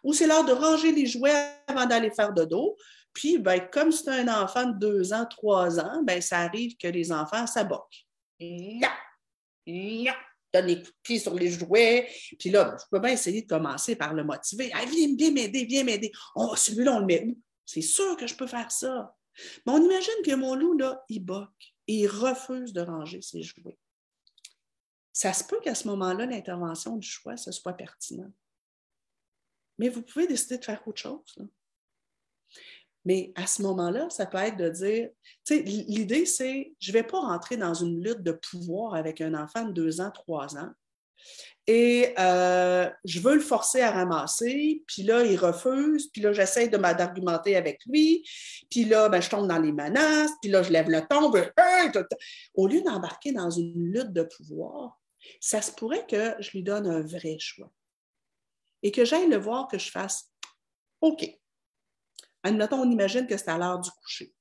A: Ou c'est l'heure de ranger les jouets avant d'aller faire de dos. Puis, ben, comme c'est un enfant de deux ans, trois ans, ben, ça arrive que les enfants s'aboquent. Non! Non! Donne les coups de pied sur les jouets. Puis là, je peux bien essayer de commencer par le motiver. viens, viens m'aider, viens m'aider. Oh, celui-là, on le met où? C'est sûr que je peux faire ça. Mais on imagine que mon loup, là, il boque et il refuse de ranger ses jouets. Ça se peut qu'à ce moment-là, l'intervention du choix, ce soit pertinent. Mais vous pouvez décider de faire autre chose. Mais à ce moment-là, ça peut être de dire, tu l'idée, c'est, je ne vais pas rentrer dans une lutte de pouvoir avec un enfant de deux ans, trois ans. Et euh, je veux le forcer à ramasser, puis là, il refuse, puis là, j'essaie de d'argumenter avec lui, puis là, ben, je tombe dans les menaces, puis là, je lève le ton. Au lieu d'embarquer dans une lutte de pouvoir, ça se pourrait que je lui donne un vrai choix et que j'aille le voir, que je fasse OK. Admettons, on imagine que c'est à l'heure du coucher.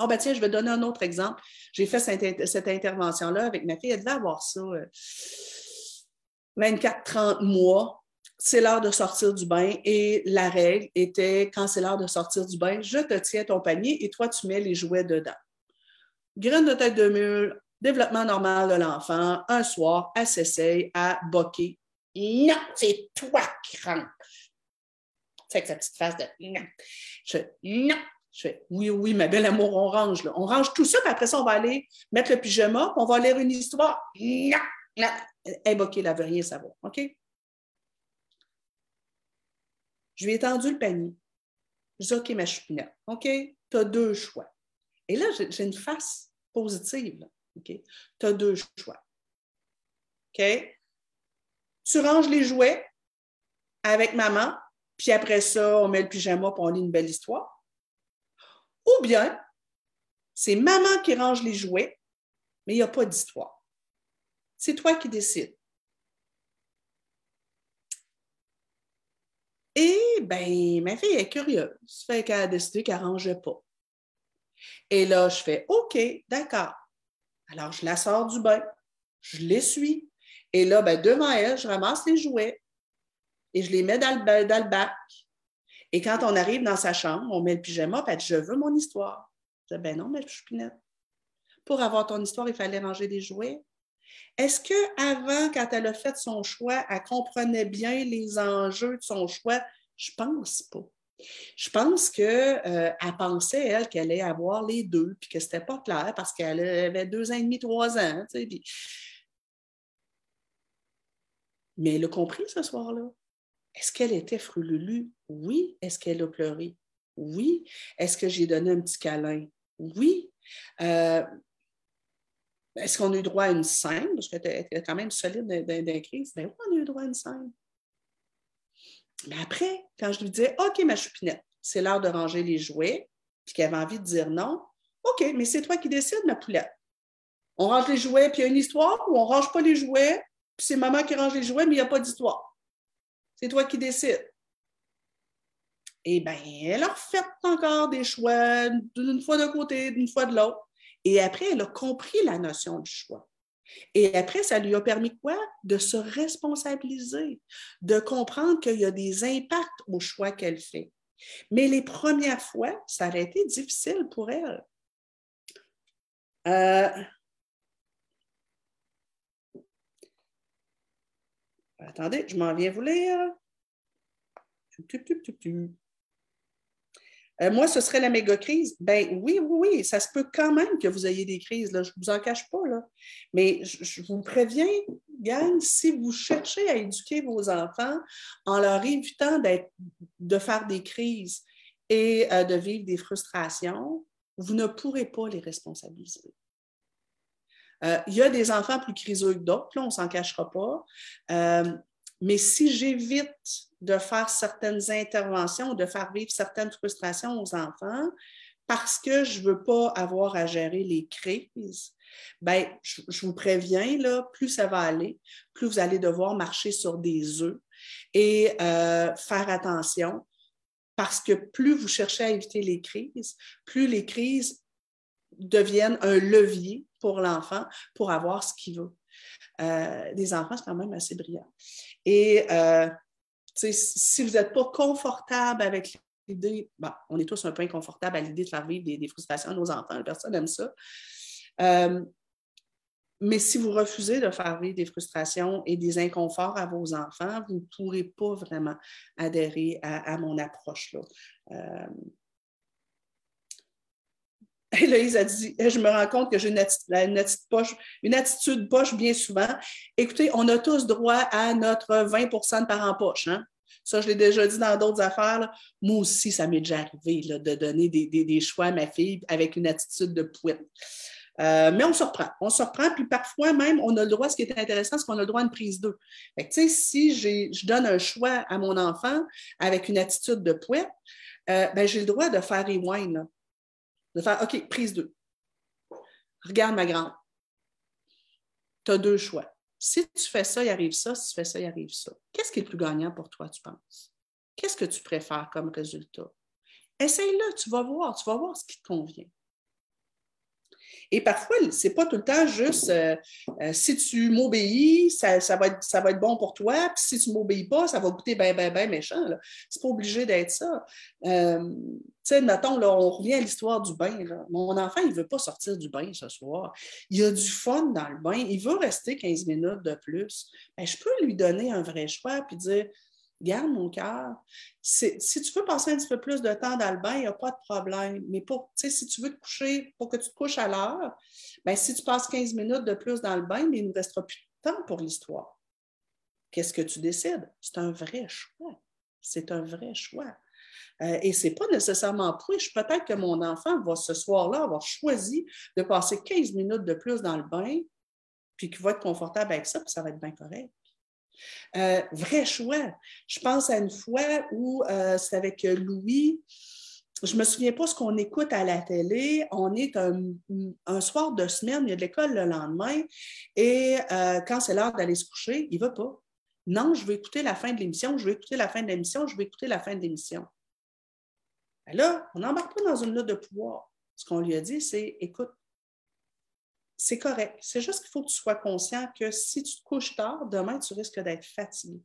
A: Oh, ben tiens, je vais donner un autre exemple. J'ai fait cette, intervention-là avec ma fille. Elle devait avoir ça. Euh, 24-30 mois, c'est l'heure de sortir du bain et la règle était quand c'est l'heure de sortir du bain, je te tiens ton panier et toi, tu mets les jouets dedans. Graine de tête de mule, développement normal de l'enfant, un soir, elle s'essaye à boquer. Non, c'est toi qui rentres. C'est avec sa petite face de non. Je non. Je fais oui, oui, ma belle amour, on range. Là. On range tout ça, puis après ça, on va aller mettre le pyjama, puis on va lire une histoire. Non, non. Elle elle veut rien savoir. OK? Je lui ai tendu le panier. Je dis OK, ma choupinette. OK? Tu as deux choix. Et là, j'ai une face positive. OK? Tu as deux choix. OK? Tu ranges les jouets avec maman, puis après ça, on met le pyjama pour on lit une belle histoire. Ou bien, c'est maman qui range les jouets, mais il n'y a pas d'histoire. C'est toi qui décides. Et ben, ma fille est curieuse. Fait qu'elle a décidé qu'elle ne pas. Et là, je fais OK, d'accord. Alors, je la sors du bain, je l'essuie. Et là, ben, devant elle, je ramasse les jouets et je les mets dans le, bac. Et quand on arrive dans sa chambre, on met le pyjama, puis elle Je veux mon histoire. Je dis Ben non, mais choupinette. Pour avoir ton histoire, il fallait ranger des jouets. Est-ce qu'avant, quand elle a fait son choix, elle comprenait bien les enjeux de son choix? Je pense pas. Je pense qu'elle euh, pensait, elle, qu'elle allait avoir les deux, puis que ce n'était pas clair parce qu'elle avait deux ans et demi, trois ans. Mais elle a compris ce soir-là. Est-ce qu'elle était frululu? Oui. Est-ce qu'elle a pleuré? Oui. Est-ce que j'ai donné un petit câlin? Oui. Euh, est-ce qu'on a eu droit à une scène? Parce que tu es quand même solide d'un crise. Ben oui, on a eu droit à une scène. Mais après, quand je lui disais OK, ma choupinette, c'est l'heure de ranger les jouets, puis qu'elle avait envie de dire non, OK, mais c'est toi qui décides, ma poulette. On range les jouets, puis il y a une histoire, ou on ne range pas les jouets, puis c'est maman qui range les jouets, mais il n'y a pas d'histoire. C'est toi qui décides. Eh bien, elle a refait encore des choix, d'une fois d'un côté, d'une fois de l'autre. Et après, elle a compris la notion du choix. Et après, ça lui a permis quoi? De se responsabiliser, de comprendre qu'il y a des impacts au choix qu'elle fait. Mais les premières fois, ça a été difficile pour elle. Euh, attendez, je m'en viens vous lire. Euh, moi, ce serait la méga crise. Ben oui, oui, oui, ça se peut quand même que vous ayez des crises, je ne vous en cache pas. Mais je, vous préviens, gang, si vous cherchez à éduquer vos enfants en leur évitant de faire des crises et euh, de vivre des frustrations, vous ne pourrez pas les responsabiliser. Euh, il y a des enfants plus criseux que d'autres, là, on ne s'en cachera pas. Mais si j'évite de faire certaines interventions, de faire vivre certaines frustrations aux enfants, parce que je ne veux pas avoir à gérer les crises, ben, je, vous préviens, là, plus ça va aller, plus vous allez devoir marcher sur des œufs et euh, faire attention parce que plus vous cherchez à éviter les crises, plus les crises deviennent un levier pour l'enfant pour avoir ce qu'il veut. Euh, les enfants, c'est quand même assez brillant. Et euh, si vous n'êtes pas confortable avec l'idée, on est tous un peu inconfortables à l'idée de faire vivre des, frustrations à nos enfants, personne n'aime ça. Euh, mais si vous refusez de faire vivre des frustrations et des inconforts à vos enfants, vous ne pourrez pas vraiment adhérer à, mon approche. Là. Euh... Héloïse a dit Je me rends compte que j'ai une, attitude poche, bien souvent. Écoutez, on a tous droit à notre 20% de parents poche. Hein? Ça, je l'ai déjà dit dans d'autres affaires. Moi aussi, ça m'est déjà arrivé de donner des, choix à ma fille avec une attitude de pouette. Euh, mais on se reprend. On se reprend, puis parfois même, on a le droit, ce qui est intéressant, c'est qu'on a le droit à une prise d'eux. Si je donne un choix à mon enfant avec une attitude de pouet, euh, ben, j'ai le droit de faire rewind, de faire OK, prise d'eux. Regarde ma grande. Tu as deux choix. Si tu fais ça, il arrive ça. Si tu fais ça, il arrive ça. Qu'est-ce qui est le plus gagnant pour toi, tu penses? Qu'est-ce que tu préfères comme résultat? Essaye-le, tu vas voir, tu vas voir ce qui te convient. Et parfois, ce n'est pas tout le temps juste euh, euh, si tu m'obéis, ça, va être, ça va être bon pour toi, puis si tu ne m'obéis pas, ça va goûter bien, bien, bien méchant. Ce n'est pas obligé d'être ça. Euh, tu sais, mettons, là, on revient à l'histoire du bain. Mon enfant, il ne veut pas sortir du bain ce soir. Il a du fun dans le bain. Il veut rester 15 minutes de plus. Ben, je peux lui donner un vrai choix puis dire garde mon cœur. Si tu veux passer un petit peu plus de temps dans le bain, il n'y a pas de problème. Mais pour, si tu veux te coucher, pour que tu te couches à l'heure, ben, si tu passes 15 minutes de plus dans le bain, mais il ne nous restera plus de temps pour l'histoire. Qu'est-ce que tu décides? C'est un vrai choix. C'est un vrai choix. Euh, et ce n'est pas nécessairement push. Peut-être que mon enfant va ce soir-là avoir choisi de passer 15 minutes de plus dans le bain, puis qu'il va être confortable avec ça, puis ça va être bien correct. Euh, vrai choix. Je pense à une fois où euh, c'est avec Louis. Je me souviens pas ce qu'on écoute à la télé. On est un, soir de semaine, il y a de l'école le lendemain, et euh, quand c'est l'heure d'aller se coucher, il va pas. Non, je veux écouter la fin de l'émission, je veux écouter la fin de l'émission, je veux écouter la fin de l'émission. Ben là, on n'embarque pas dans une note de pouvoir. Ce qu'on lui a dit, c'est écoute, c'est correct. C'est juste qu'il faut que tu sois conscient que si tu te couches tard, demain, tu risques d'être fatigué.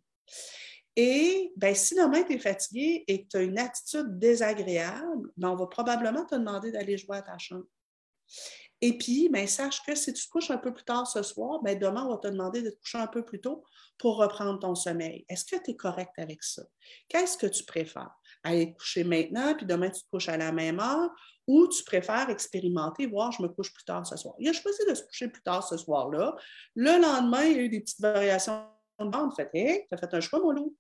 A: Et ben, si demain, tu es fatigué et que tu as une attitude désagréable, ben, on va probablement te demander d'aller jouer à ta chambre. Et puis, ben, sache que si tu te couches un peu plus tard ce soir, ben, demain, on va te demander de te coucher un peu plus tôt pour reprendre ton sommeil. Est-ce que tu es correct avec ça? Qu'est-ce que tu préfères? Aller te coucher maintenant, puis demain, tu te couches à la même heure, ou tu préfères expérimenter, voir, je me couche plus tard ce soir. Il a choisi de se coucher plus tard ce soir-là. Le lendemain, il y a eu des petites variations de bande. Fait, tu as fait un choix, mon loup.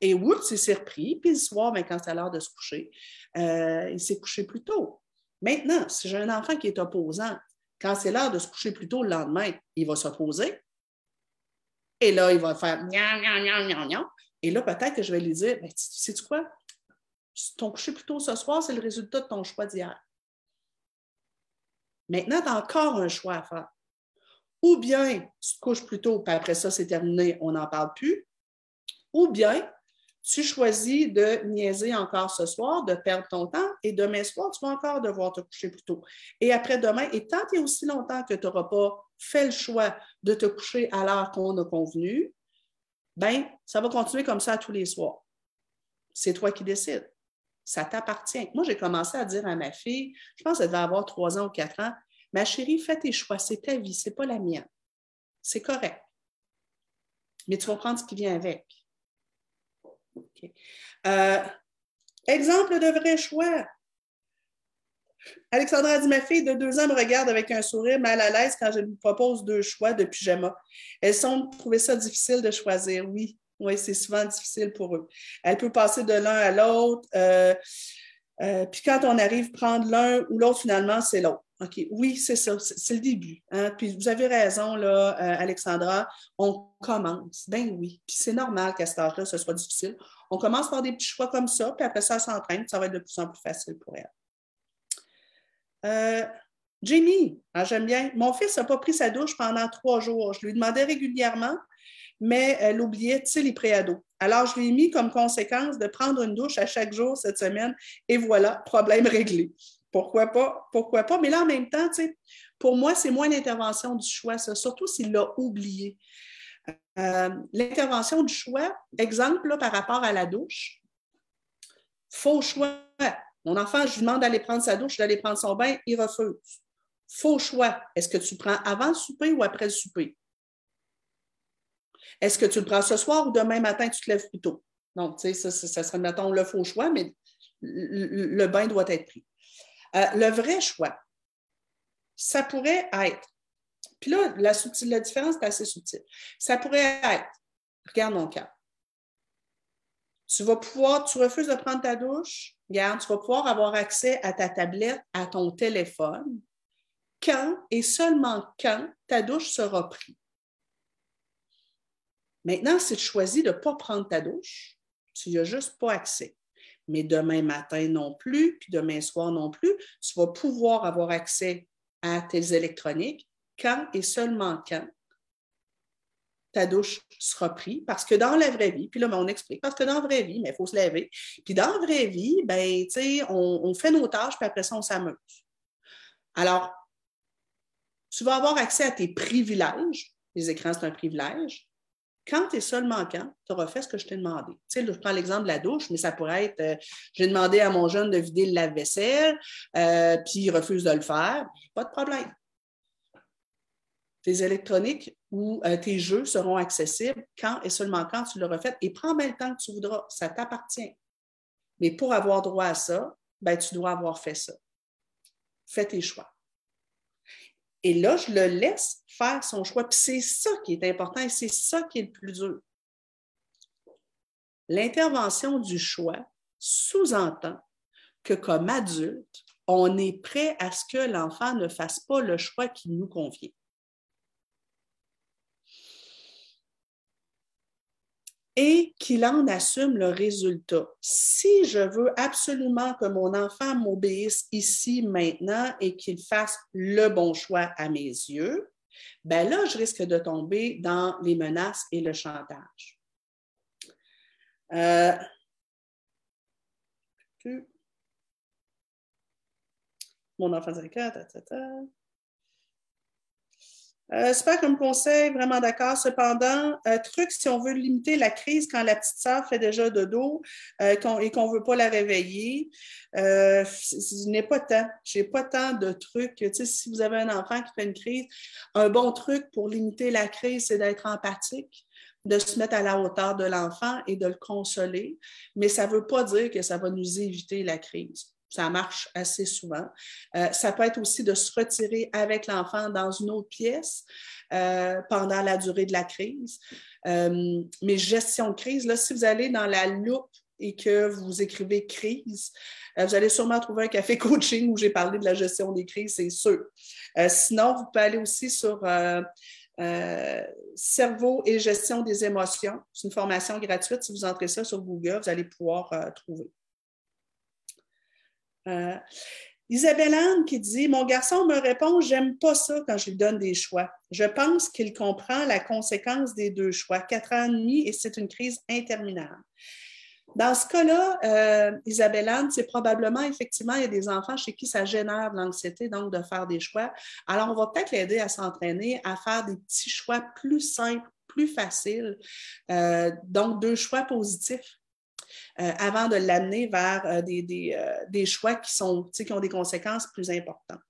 A: Et oups, il s'est repris. Puis le soir, ben, quand c'est l'heure de se coucher, euh, il s'est couché plus tôt. Maintenant, si j'ai un enfant qui est opposant, quand c'est l'heure de se coucher plus tôt le lendemain, il va s'opposer. Et là, il va faire Et là, peut-être que je vais lui dire, ben, sais-tu quoi? ton coucher plus tôt ce soir, c'est le résultat de ton choix d'hier. Maintenant, tu as encore un choix à faire. Ou bien tu te couches plus tôt, puis après ça, c'est terminé, on n'en parle plus. Ou bien tu choisis de niaiser encore ce soir, de perdre ton temps, et demain soir, tu vas encore devoir te coucher plus tôt. Et après-demain, et tant et aussi longtemps que tu n'auras pas fait le choix de te coucher à l'heure qu'on a convenu, ben, ça va continuer comme ça tous les soirs. C'est toi qui décides ça t'appartient. Moi, j'ai commencé à dire à ma fille, je pense qu'elle devait avoir trois ans ou quatre ans, ma chérie, fais tes choix, c'est ta vie, c'est pas la mienne. C'est correct. Mais tu vas prendre ce qui vient avec. Euh, exemple de vrai choix. Alexandra dit Ma fille de deux ans me regarde avec un sourire mal à l'aise quand je lui propose deux choix de pyjama. Elles sont trouvé ça difficile de choisir. Oui, oui, c'est souvent difficile pour eux. Elle peut passer de l'un à l'autre. Euh, euh, puis quand on arrive à prendre l'un ou l'autre, finalement, c'est l'autre. Oui, c'est ça, c'est le début. Hein. Puis vous avez raison, là, euh, Alexandra, on commence. Ben oui. Puis c'est normal qu'à cet âge-là, ce soit difficile. On commence par des petits choix comme ça, puis après ça, s'entraîne, ça va être de plus en plus facile pour elle. Euh, Jamie, ah, j'aime bien. Mon fils n'a pas pris sa douche pendant trois jours. Je lui demandais régulièrement, mais elle oubliait, tu sais, les préados. Alors, je lui ai mis comme conséquence de prendre une douche à chaque jour cette semaine et voilà, problème réglé. Pourquoi pas? Pourquoi pas? Mais là, en même temps, pour moi, c'est moins l'intervention du choix, surtout s'il l'a oublié. Euh, l'intervention du choix, exemple par rapport à la douche, faux choix. Mon enfant, je lui demande d'aller prendre sa douche, d'aller prendre son bain, il refuse. Faux choix. Est-ce que tu prends avant le souper ou après le souper? Est-ce que tu le prends ce soir ou demain matin, tu te lèves plus tôt? Donc, tu sais, ça, ça, serait, mettons, le faux choix, mais le, bain doit être pris. Euh, le vrai choix, ça pourrait être, puis là, la, la différence est assez subtile. Ça pourrait être, regarde mon cas. Tu vas pouvoir, tu refuses de prendre ta douche, tu vas pouvoir avoir accès à ta tablette, à ton téléphone, quand et seulement quand ta douche sera prise. Maintenant, si tu choisis de ne pas prendre ta douche, tu n'y as juste pas accès. Mais demain matin non plus, puis demain soir non plus, tu vas pouvoir avoir accès à tes électroniques quand et seulement quand ta douche sera prise. Parce que dans la vraie vie, puis là, ben, on explique, parce que dans la vraie vie, il faut se laver. Puis dans la vraie vie, ben, on, on fait nos tâches, puis après ça, on s'amuse. Alors, tu vas avoir accès à tes privilèges. Les écrans, c'est un privilège. Quand et seulement quand tu auras fait ce que je t'ai demandé. Tu sais, je prends l'exemple de la douche, mais ça pourrait être euh, j'ai demandé à mon jeune de vider le lave-vaisselle, euh, puis il refuse de le faire. Pas de problème. Tes électroniques ou euh, tes jeux seront accessibles quand et seulement quand tu l'auras fait. Et prends bien le temps que tu voudras. Ça t'appartient. Mais pour avoir droit à ça, ben, tu dois avoir fait ça. Fais tes choix. Et là, je le laisse faire son choix. Puis c'est ça qui est important et c'est ça qui est le plus dur. L'intervention du choix sous-entend que comme adulte, on est prêt à ce que l'enfant ne fasse pas le choix qui nous convient. Et qu'il en assume le résultat. Si je veux absolument que mon enfant m'obéisse ici, maintenant, et qu'il fasse le bon choix à mes yeux, ben là, je risque de tomber dans les menaces et le chantage. Euh, mon enfant ta. Euh, super comme conseil, vraiment d'accord. Cependant, euh, truc, si on veut limiter la crise quand la petite sœur fait déjà dodo euh, et qu'on ne veut pas la réveiller, je n'ai pas tant. Je n'ai pas tant de trucs. Si vous avez un enfant qui fait une crise, un bon truc pour limiter la crise, c'est d'être empathique de se mettre à la hauteur de l'enfant et de le consoler, mais ça ne veut pas dire que ça va nous éviter la crise. Ça marche assez souvent. Euh, ça peut être aussi de se retirer avec l'enfant dans une autre pièce euh, pendant la durée de la crise. Euh, mais gestion de crise, là, si vous allez dans la loupe et que vous écrivez crise, vous allez sûrement trouver un café coaching où j'ai parlé de la gestion des crises, c'est sûr. sinon, vous pouvez aller aussi sur cerveau et gestion des émotions. C'est une formation gratuite. Si vous entrez ça sur Google, vous allez pouvoir trouver. Euh, Isabelle Anne qui dit Mon garçon me répond J'aime pas ça quand je lui donne des choix. Je pense qu'il comprend la conséquence des deux choix. Quatre ans et demi et c'est une crise interminable. Dans ce cas-là, euh, Isabelle Anne, c'est probablement effectivement, il y a des enfants chez qui ça génère de l'anxiété, donc de faire des choix. Alors, on va peut-être l'aider à s'entraîner à faire des petits choix plus simples, plus faciles. Euh, donc, deux choix positifs euh, avant de l'amener vers euh, euh, des, choix qui, sont, qui ont des conséquences plus importantes.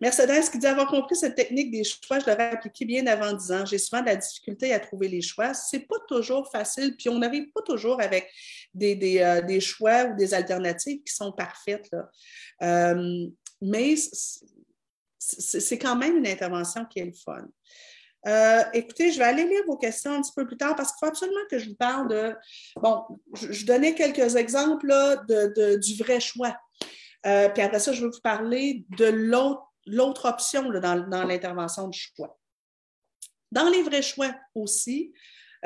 A: Mercedes qui dit avoir compris cette technique des choix, je l'aurais appliquée bien avant 10 ans. J'ai souvent de la difficulté à trouver les choix. Ce n'est pas toujours facile, puis on n'arrive pas toujours avec des, choix ou des alternatives qui sont parfaites. mais c'est quand même une intervention qui est le fun. Euh, écoutez, je vais aller lire vos questions un petit peu plus tard parce qu'il faut absolument que je vous parle de. Bon, je, donnais quelques exemples de, du vrai choix. Euh, puis après ça, je vais vous parler de l'autre option dans, dans l'intervention du choix. Dans les vrais choix aussi,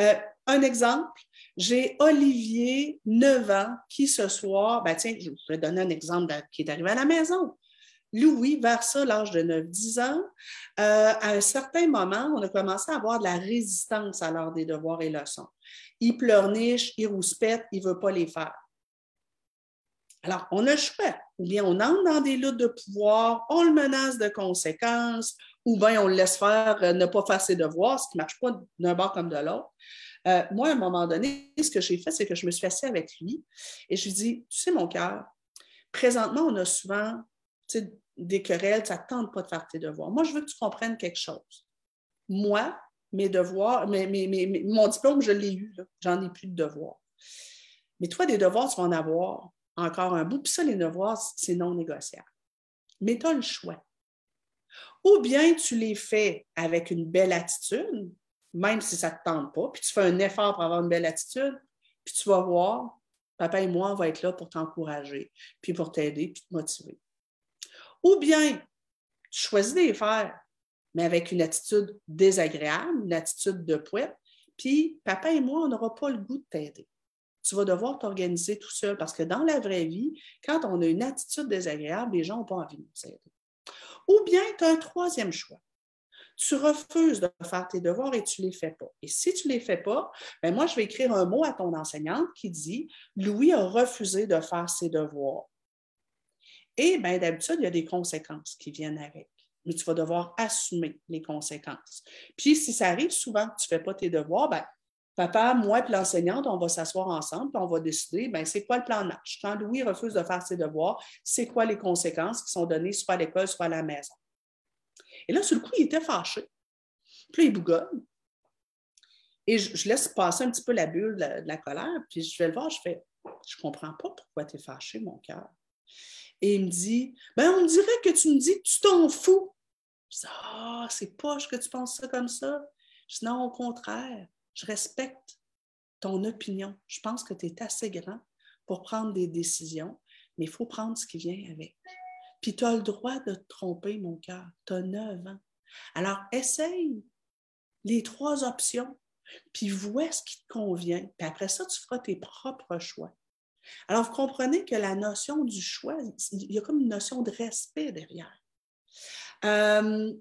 A: euh, un exemple, j'ai Olivier, 9 ans, qui ce soir, ben tiens, je vais donner un exemple qui est arrivé à la maison. Louis, vers ça, l'âge de 9-10 ans, euh, à un certain moment, on a commencé à avoir de la résistance à l'heure des devoirs et leçons. Il pleurniche, il rouspète, il ne veut pas les faire. Alors, on a le choix. Ou bien on entre dans des luttes de pouvoir, on le menace de conséquences, ou bien on le laisse faire, euh, ne pas faire ses devoirs, ce qui ne marche pas d'un bord comme de l'autre. Euh, moi, à un moment donné, ce que j'ai fait, c'est que je me suis assise avec lui et je lui ai dit Tu sais, mon cœur, présentement, on a souvent des querelles, ça ne tente pas de faire tes devoirs. Moi, je veux que tu comprennes quelque chose. Moi, mes devoirs, mon diplôme, je l'ai eu, j'en ai plus de devoirs. Mais toi, des devoirs, tu vas en avoir encore un bout. Puis ça, les devoirs, c'est non négociable. Mais tu as le choix. Ou bien tu les fais avec une belle attitude, même si ça ne te tente pas, puis tu fais un effort pour avoir une belle attitude, puis tu vas voir, papa et moi, on va être là pour t'encourager, puis pour t'aider, puis te motiver. Ou bien tu choisis de les faire, mais avec une attitude désagréable, une attitude de poète, puis papa et moi, on n'aura pas le goût de t'aider. Tu vas devoir t'organiser tout seul parce que dans la vraie vie, quand on a une attitude désagréable, les gens n'ont pas envie de nous aider. Ou bien tu as un troisième choix. Tu refuses de faire tes devoirs et tu ne les fais pas. Et si tu ne les fais pas, ben moi, je vais écrire un mot à ton enseignante qui dit Louis a refusé de faire ses devoirs. Et bien, d'habitude, il y a des conséquences qui viennent avec. Mais tu vas devoir assumer les conséquences. Puis, si ça arrive souvent que tu ne fais pas tes devoirs, ben, papa, moi et l'enseignante, on va s'asseoir ensemble et on va décider ben, c'est quoi le plan de. Quand Louis refuse de faire ses devoirs, c'est quoi les conséquences qui sont données soit à l'école, soit à la maison? Et là, sur le coup, il était fâché. Puis il bougonne. Et je, laisse passer un petit peu la bulle de la, colère, puis je vais le voir, je fais Je ne comprends pas pourquoi tu es fâché, mon cœur. Et il me dit ben, on dirait que tu me dis tu t'en fous. Je dis Ah, c'est poche que tu penses ça comme ça. Je dis Non, au contraire je respecte ton opinion. Je pense que tu es assez grand pour prendre des décisions, mais il faut prendre ce qui vient avec. Puis tu as le droit de te tromper, mon cœur. Tu as 9 ans. Alors, essaye les trois options, puis vois ce qui te convient. Puis après ça, tu feras tes propres choix. Alors, vous comprenez que la notion du choix, il y a comme une notion de respect derrière. Euh,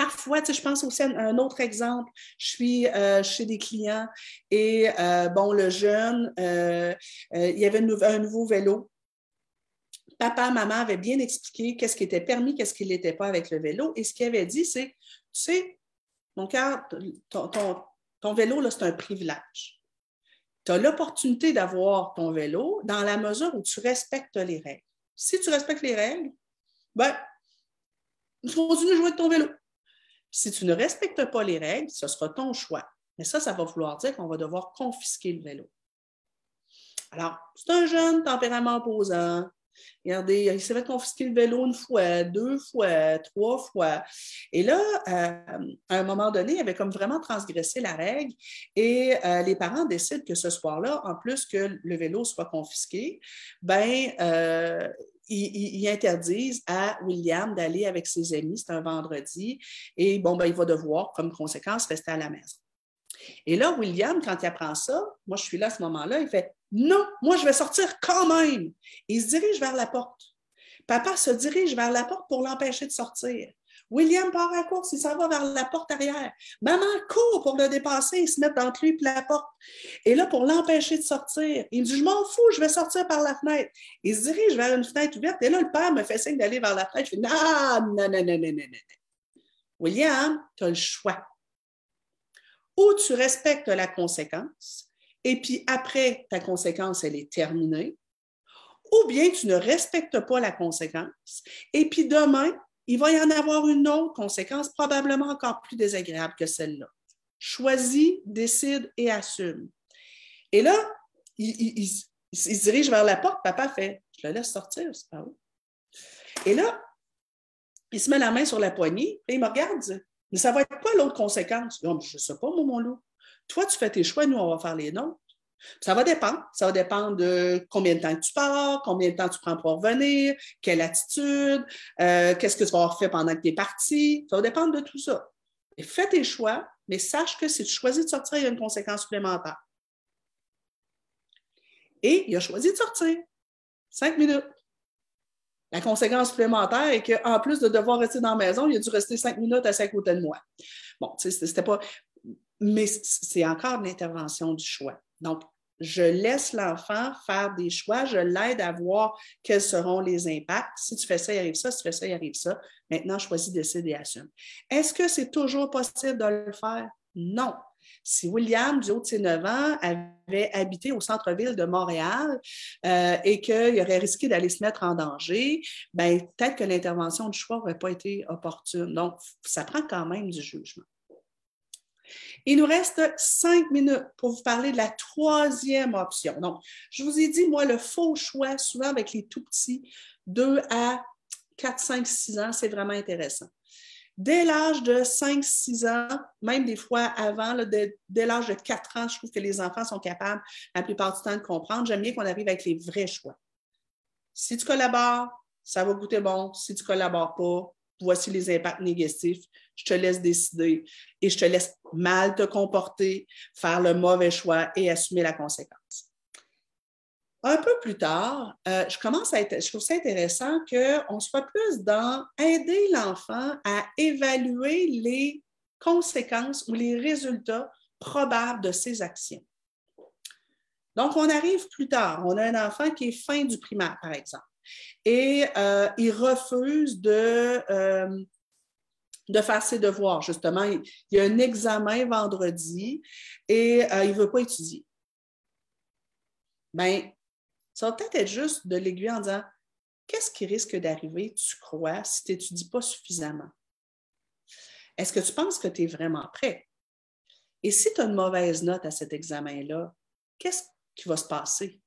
A: Parfois, je pense aussi à un autre exemple. Je suis euh, chez des clients et, euh, bon, le jeune, euh, il y avait un nouveau vélo. Papa, maman avaient bien expliqué qu'est-ce qui était permis, qu'est-ce qui n'était pas avec le vélo. Et ce qu'il avait dit, c'est, tu sais, mon cœur, ton, vélo, là, c'est un privilège. Tu as l'opportunité d'avoir ton vélo dans la mesure où tu respectes les règles. Si tu respectes les règles, ben, tu continues de jouer avec ton vélo. Si tu ne respectes pas les règles, ce sera ton choix. Mais ça, ça va vouloir dire qu'on va devoir confisquer le vélo. Alors, c'est un jeune tempérament opposant. Regardez, il s'est fait confisquer le vélo une fois, deux fois, trois fois. Et là, euh, à un moment donné, il avait comme vraiment transgressé la règle et euh, les parents décident que ce soir-là, en plus que le vélo soit confisqué, ben, euh, ils, interdisent à William d'aller avec ses amis, c'est un vendredi, et bon, ben, il va devoir, comme conséquence, rester à la maison. Et là, William, quand il apprend ça, moi je suis là à ce moment-là, il fait Non, moi je vais sortir quand même. il se dirige vers la porte. Papa se dirige vers la porte pour l'empêcher de sortir. William part à course, il s'en va vers la porte arrière. Maman court pour le dépasser, il se met entre lui et la porte. Et là, pour l'empêcher de sortir, il me dit Je m'en fous, je vais sortir par la fenêtre. Il se dirige vers une fenêtre ouverte. Et là, le père me fait signe d'aller vers la fenêtre. Je fais Non, non, non, non, non, non, non. William, tu as le choix. Ou tu respectes la conséquence, et puis après, ta conséquence, elle est terminée. Ou bien tu ne respectes pas la conséquence, et puis demain, il va y en avoir une autre conséquence, probablement encore plus désagréable que celle-là. Choisis, décide et assume. Et là, il, se dirige vers la porte. Papa fait Je le laisse sortir, c'est pas où. Et là, il se met la main sur la poignée et il me regarde Mais ça va être quoi l'autre conséquence? je ne sais pas, mon loup. Toi, tu fais tes choix, nous, on va faire les nôtres. Ça va dépendre. Ça va dépendre de combien de temps tu pars, combien de temps tu prends pour revenir, quelle attitude, euh, qu'est-ce que tu vas avoir fait pendant que tu es parti. Ça va dépendre de tout ça. Fais tes choix, mais sache que si tu choisis de sortir, il y a une conséquence supplémentaire. Et il a choisi de sortir. Cinq minutes. La conséquence supplémentaire est qu'en plus de devoir rester dans la maison, il a dû rester cinq minutes assis à côté de moi. Bon, tu sais, c'était pas. Mais c'est encore une intervention du choix. Donc, je laisse l'enfant faire des choix, je l'aide à voir quels seront les impacts. Si tu fais ça, il arrive ça, si tu fais ça, il arrive ça. Maintenant, choisis, décide et assume. Est-ce que c'est toujours possible de le faire? Non. Si William, du haut de ses 9 ans, avait habité au centre-ville de Montréal euh, et qu'il aurait risqué d'aller se mettre en danger, ben, peut-être que l'intervention du choix n'aurait pas été opportune. Donc, ça prend quand même du jugement. Il nous reste cinq minutes pour vous parler de la troisième option. Donc, je vous ai dit, moi, le faux choix, souvent avec les tout petits, 2 à 4, 5, 6 ans, c'est vraiment intéressant. Dès l'âge de 5-6 ans, même des fois avant, dès, l'âge de 4 ans, je trouve que les enfants sont capables, la plupart du temps, de comprendre. J'aime bien qu'on arrive avec les vrais choix. Si tu collabores, ça va goûter bon. Si tu collabores pas, voici les impacts négatifs je te laisse décider et je te laisse mal te comporter, faire le mauvais choix et assumer la conséquence. Un peu plus tard, euh, je commence à être, je trouve ça intéressant qu'on soit plus dans aider l'enfant à évaluer les conséquences ou les résultats probables de ses actions. Donc, on arrive plus tard. On a un enfant qui est fin du primaire, par exemple, et euh, il refuse de, euh, de faire ses devoirs. Justement, il, y a un examen vendredi et euh, il ne veut pas étudier. Bien, ça va peut-être être juste de l'aiguille en disant Qu'est-ce qui risque d'arriver, tu crois, si tu n'étudies pas suffisamment? Est-ce que tu penses que tu es vraiment prêt? Et si tu as une mauvaise note à cet examen-là, qu'est-ce qui va se passer?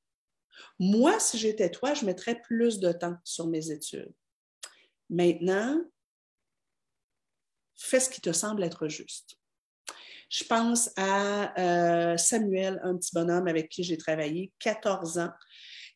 A: Moi, si j'étais toi, je mettrais plus de temps sur mes études. Maintenant, fais ce qui te semble être juste. Je pense à euh, Samuel, un petit bonhomme avec qui j'ai travaillé 14 ans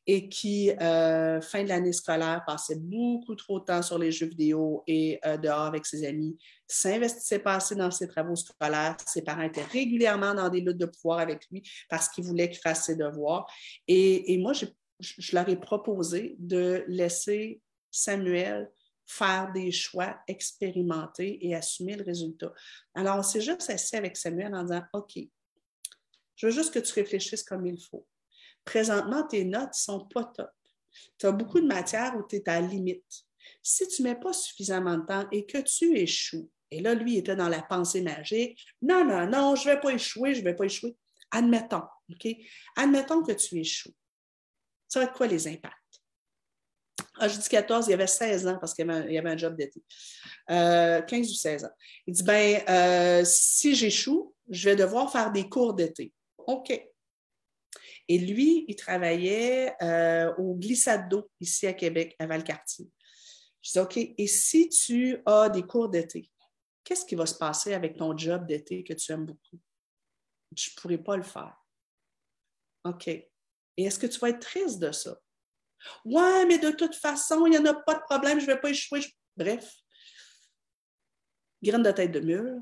A: et qui, euh, fin de l'année scolaire, passait beaucoup trop de temps sur les jeux vidéo et euh, dehors avec ses amis, s'investissait pas assez dans ses travaux scolaires. Ses parents étaient régulièrement dans des luttes de pouvoir avec lui parce qu'ils voulaient qu'il fasse ses devoirs. Et, moi, je, je leur ai proposé de laisser Samuel faire des choix, expérimenter et assumer le résultat. Alors, on s'est juste assis avec Samuel en disant, OK, je veux juste que tu réfléchisses comme il faut. Présentement, tes notes ne sont pas top. Tu as beaucoup de matière où tu es à la limite. Si tu ne mets pas suffisamment de temps et que tu échoues, et là, lui, il était dans la pensée magique, non, non, non, je ne vais pas échouer, je ne vais pas échouer. Admettons, OK? Admettons que tu échoues. Ça va être quoi les impacts? Ah, je dis 14, il avait 16 ans parce qu'il y avait un, job d'été. 15 euh, ou 16 ans. Il dit ben, euh, si j'échoue, je vais devoir faire des cours d'été. OK. Et lui, il travaillait euh, au glissade d'eau ici à Québec, à Valcartier. Je dis OK, et si tu as des cours d'été, qu'est-ce qui va se passer avec ton job d'été que tu aimes beaucoup? Je ne pourrais pas le faire. OK. Et est-ce que tu vas être triste de ça? Ouais, mais de toute façon, il n'y en a pas de problème, je ne vais pas échouer. Bref, graine de tête de mur,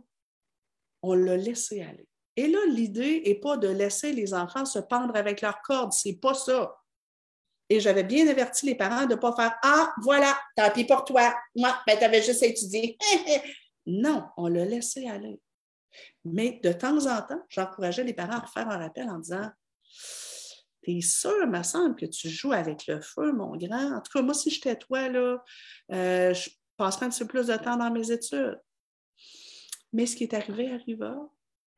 A: on l'a laissé aller. Et là, l'idée n'est pas de laisser les enfants se pendre avec leurs cordes, c'est pas ça. Et j'avais bien averti les parents de ne pas faire Ah, voilà, tant pis pour toi, moi, ben, tu avais juste à étudier. non, on l'a laissé aller. Mais de temps en temps, j'encourageais les parents à faire un rappel en disant T'es sûr, me semble que tu joues avec le feu, mon grand? En tout cas, moi, si j'étais toi, euh, je passerais un petit peu plus de temps dans mes études. Mais ce qui est arrivé arriva.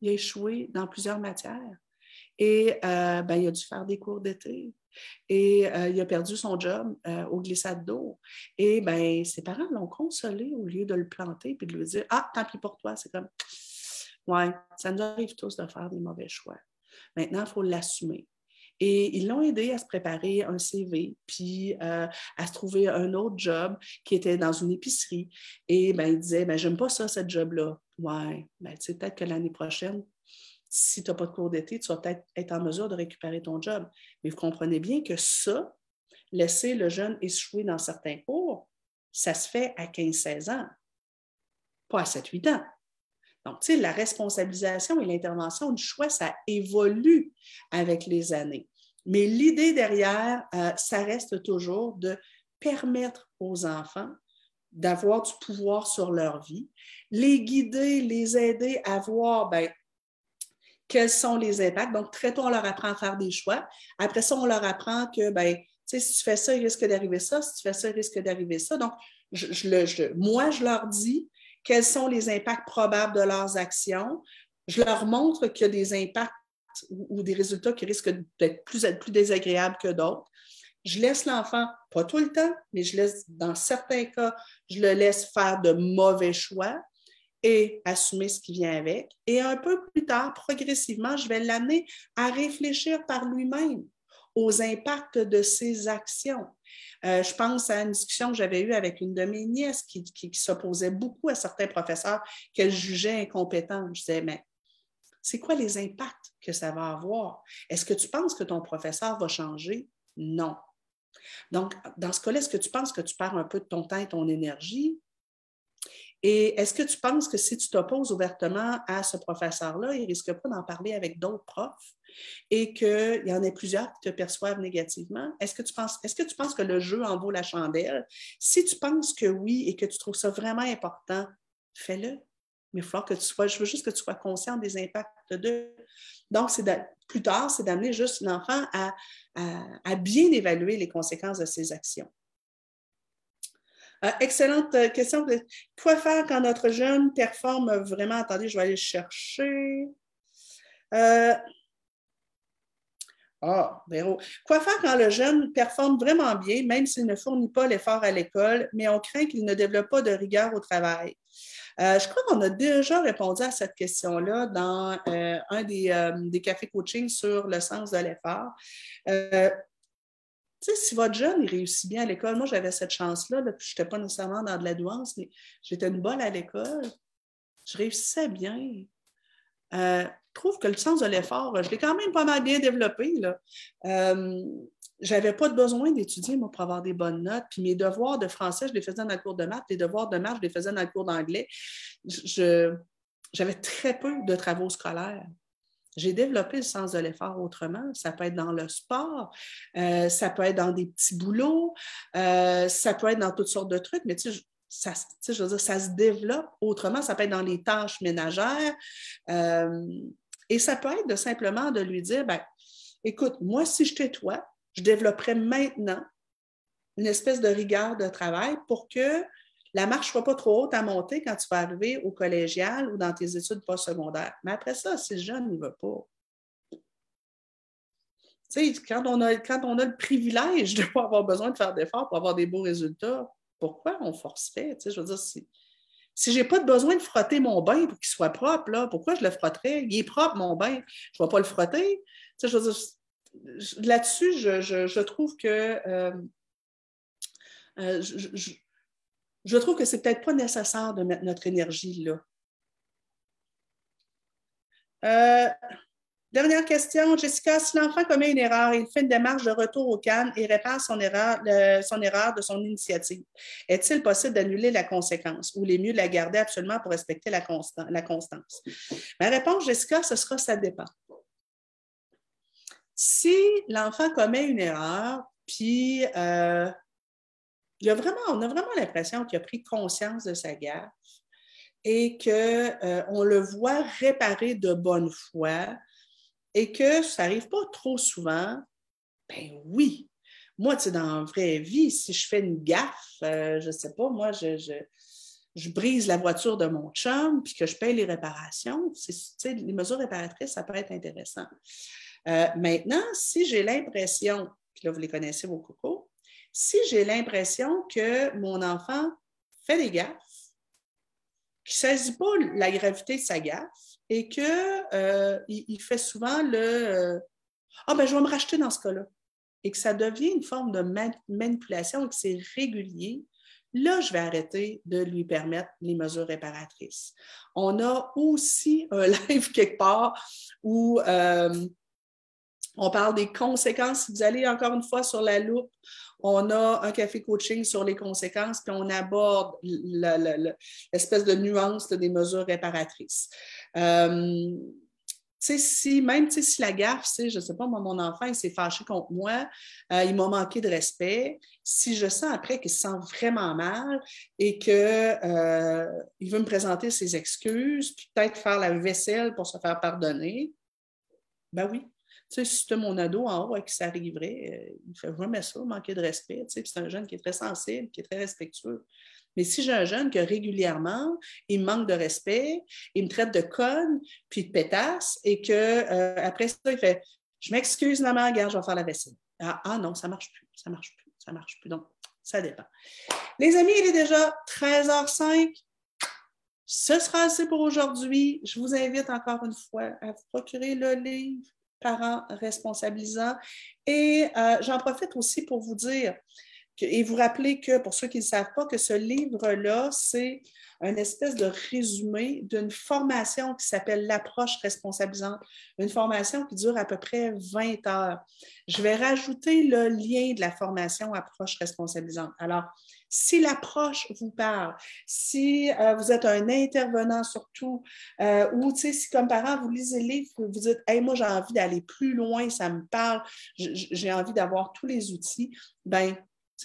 A: Il a échoué dans plusieurs matières. Et euh, ben, il a dû faire des cours d'été. Et euh, il a perdu son job au glissade d'eau. Et ben, ses parents l'ont consolé au lieu de le planter et de lui dire Ah, tant pis pour toi. C'est comme Ouais, ça nous arrive tous de faire des mauvais choix. Maintenant, il faut l'assumer. Et ils l'ont aidé à se préparer un CV, puis euh, à se trouver un autre job qui était dans une épicerie. Et ben, il disait, ben, j'aime pas ça, cette job-là. Ouais, ben, tu sais, peut-être que l'année prochaine, si tu n'as pas de cours d'été, tu vas peut-être être en mesure de récupérer ton job. Mais vous comprenez bien que ça, laisser le jeune échouer dans certains cours, ça se fait à 15-16 ans, pas à 7-8 ans. Donc, tu sais, la responsabilisation et l'intervention du choix, ça évolue avec les années. Mais l'idée derrière, euh, ça reste toujours de permettre aux enfants d'avoir du pouvoir sur leur vie, les guider, les aider à voir ben, quels sont les impacts. Donc, très tôt, on leur apprend à faire des choix. Après ça, on leur apprend que ben, si tu fais ça, il risque d'arriver ça. Si tu fais ça, il risque d'arriver ça. Donc, moi, je leur dis quels sont les impacts probables de leurs actions. Je leur montre qu'il y a des impacts ou, des résultats qui risquent d'être plus, plus désagréables que d'autres. Je laisse l'enfant, pas tout le temps, mais je laisse, dans certains cas, je le laisse faire de mauvais choix et assumer ce qui vient avec. Et un peu plus tard, progressivement, je vais l'amener à réfléchir par lui-même aux impacts de ses actions. Euh, je pense à une discussion que j'avais eue avec une de mes nièces qui, qui, s'opposait beaucoup à certains professeurs qu'elle jugeait incompétents. Je disais, mais c'est quoi les impacts que ça va avoir? Est-ce que tu penses que ton professeur va changer? Non. Donc, dans ce cas-là, est-ce que tu penses que tu perds un peu de ton temps et ton énergie? Et est-ce que tu penses que si tu t'opposes ouvertement à ce professeur-là, il risque pas d'en parler avec d'autres profs et qu'il y en ait plusieurs qui te perçoivent négativement? Est-ce que, tu penses, est-ce que tu penses que le jeu en vaut la chandelle? Si tu penses que oui et que tu trouves ça vraiment important, fais-le. Mais il faut que tu sois, je veux juste que tu sois conscient des impacts de. Donc, plus tard, c'est d'amener juste l'enfant à, à, bien évaluer les conséquences de ses actions. Euh, excellente euh, question. Quoi faire quand notre jeune performe vraiment? Attendez, je vais aller chercher. Euh, ah. Quoi faire quand le jeune performe vraiment bien, même s'il ne fournit pas l'effort à l'école, mais on craint qu'il ne développe pas de rigueur au travail? je crois qu'on a déjà répondu à cette question-là dans un des, des, cafés coaching sur le sens de l'effort sais, si votre jeune il réussit bien à l'école, moi j'avais cette chance-là, je n'étais pas nécessairement dans de la douance, mais j'étais une bonne à l'école. Je réussissais bien. Euh, trouve que le sens de l'effort, je l'ai quand même pas mal bien développé. Là. Euh, j'avais pas besoin d'étudier, moi, pour avoir des bonnes notes. Puis mes devoirs de français, je les faisais dans le cours de maths. Les devoirs de maths, je les faisais dans le cours d'anglais. j'avais très peu de travaux scolaires. J'ai développé le sens de l'effort autrement. Ça peut être dans le sport, euh, ça peut être dans des petits boulots, euh, ça peut être dans toutes sortes de trucs, mais tu sais, ça, je veux dire, ça se développe autrement. Ça peut être dans les tâches ménagères. Euh, et ça peut être de simplement de lui dire, ben, écoute, moi, si je toi, je développerais maintenant une espèce de rigueur de travail pour que la marche ne soit pas trop haute à monter quand tu vas arriver au collégial ou dans tes études postsecondaires. Mais après ça, si le jeune ne veut pas. Tu sais, quand on, a, quand on a le privilège de ne pas avoir besoin de faire d'efforts pour avoir des beaux résultats, pourquoi on forcerait? Tu sais, je veux dire, si je n'ai pas besoin de frotter mon bain pour qu'il soit propre, là, pourquoi je le frotterais? Il est propre, mon bain. Je ne vais pas le frotter. Là-dessus, je, trouve que euh, euh, je, je trouve que c'est peut-être pas nécessaire de mettre notre énergie là. Euh, dernière question, Jessica. Si l'enfant commet une erreur, il fait une démarche de retour au CAN et répare son erreur, de son initiative, est-il possible d'annuler la conséquence ou les mieux de la garder absolument pour respecter la, constance? Ma réponse, Jessica, ce sera ça dépend. Si l'enfant commet une erreur, puis euh, on a vraiment l'impression qu'il a pris conscience de sa gaffe et qu'on euh, le voit réparer de bonne foi et que ça n'arrive pas trop souvent, ben oui. Moi, tu sais, dans la vraie vie, si je fais une gaffe, euh, je ne sais pas, moi, je, brise la voiture de mon chum puis que je paye les réparations, les mesures réparatrices, ça peut être intéressant. Euh, maintenant, si j'ai l'impression, puis là, vous les connaissez, vos cocos, si j'ai l'impression que mon enfant fait des gaffes, qu'il ne saisit pas la gravité de sa gaffe et qu'il euh, il fait souvent le euh, Ah, ben, je vais me racheter dans ce cas-là, et que ça devient une forme de manipulation et que c'est régulier, là, je vais arrêter de lui permettre les mesures réparatrices. On a aussi un live quelque part où euh, on parle des conséquences. Si vous allez encore une fois sur la loupe, on a un café coaching sur les conséquences, puis on aborde l'espèce de nuance des mesures réparatrices. Euh, si, même si la gaffe, je ne sais pas, mon enfant, il s'est fâché contre moi, euh, il m'a manqué de respect. Si je sens après qu'il se sent vraiment mal et qu'il euh, veut me présenter ses excuses, puis peut-être faire la vaisselle pour se faire pardonner, ben oui. Sais, si c'était mon ado en haut et que ça arriverait, euh, il fait jamais ça, manquer de respect. Tu sais, c'est un jeune qui est très sensible, qui est très respectueux. Mais si j'ai un jeune que régulièrement, il manque de respect, il me traite de conne, puis de pétasse, et qu'après euh, ça, il fait Je m'excuse, maman, regarde, je vais faire la vaisselle. Ah, ah, non, ça ne marche plus, ça ne marche plus, ça ne marche plus. Donc, ça dépend. Les amis, il est déjà 13h05. Ce sera assez pour aujourd'hui. Je vous invite encore une fois à vous procurer le livre Parents responsabilisants. Et euh, j'en profite aussi pour vous dire et vous rappeler que, pour ceux qui ne savent pas, que ce livre-là, c'est un espèce de résumé d'une formation qui s'appelle l'approche responsabilisante, une formation qui dure à peu près 20 heures. Je vais rajouter le lien de la formation approche responsabilisante. Alors, si l'approche vous parle, si euh, vous êtes un intervenant surtout, euh, ou si comme parent, vous lisez le livre, vous dites Hey, moi, j'ai envie d'aller plus loin, ça me parle, j'ai envie d'avoir tous les outils, ben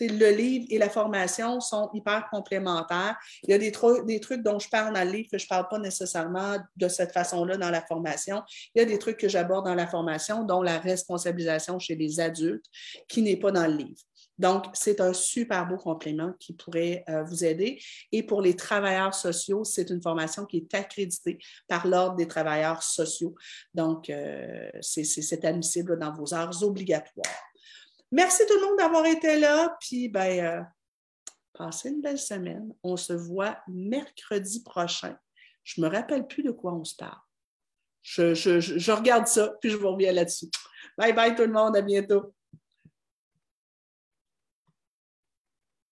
A: le livre et la formation sont hyper complémentaires. Il y a des, des trucs dont je parle dans le livre que je ne parle pas nécessairement de cette façon-là dans la formation. Il y a des trucs que j'aborde dans la formation, dont la responsabilisation chez les adultes, qui n'est pas dans le livre. Donc, c'est un super beau complément qui pourrait euh, vous aider. Et pour les travailleurs sociaux, c'est une formation qui est accréditée par l'Ordre des travailleurs sociaux. Donc, euh, c'est admissible dans vos heures obligatoires. Merci tout le monde d'avoir été là. Puis, ben, euh, passez une belle semaine. On se voit mercredi prochain. Je ne me rappelle plus de quoi on se parle. Je, je regarde ça, puis je vous reviens là-dessus. Bye bye tout le monde. À bientôt.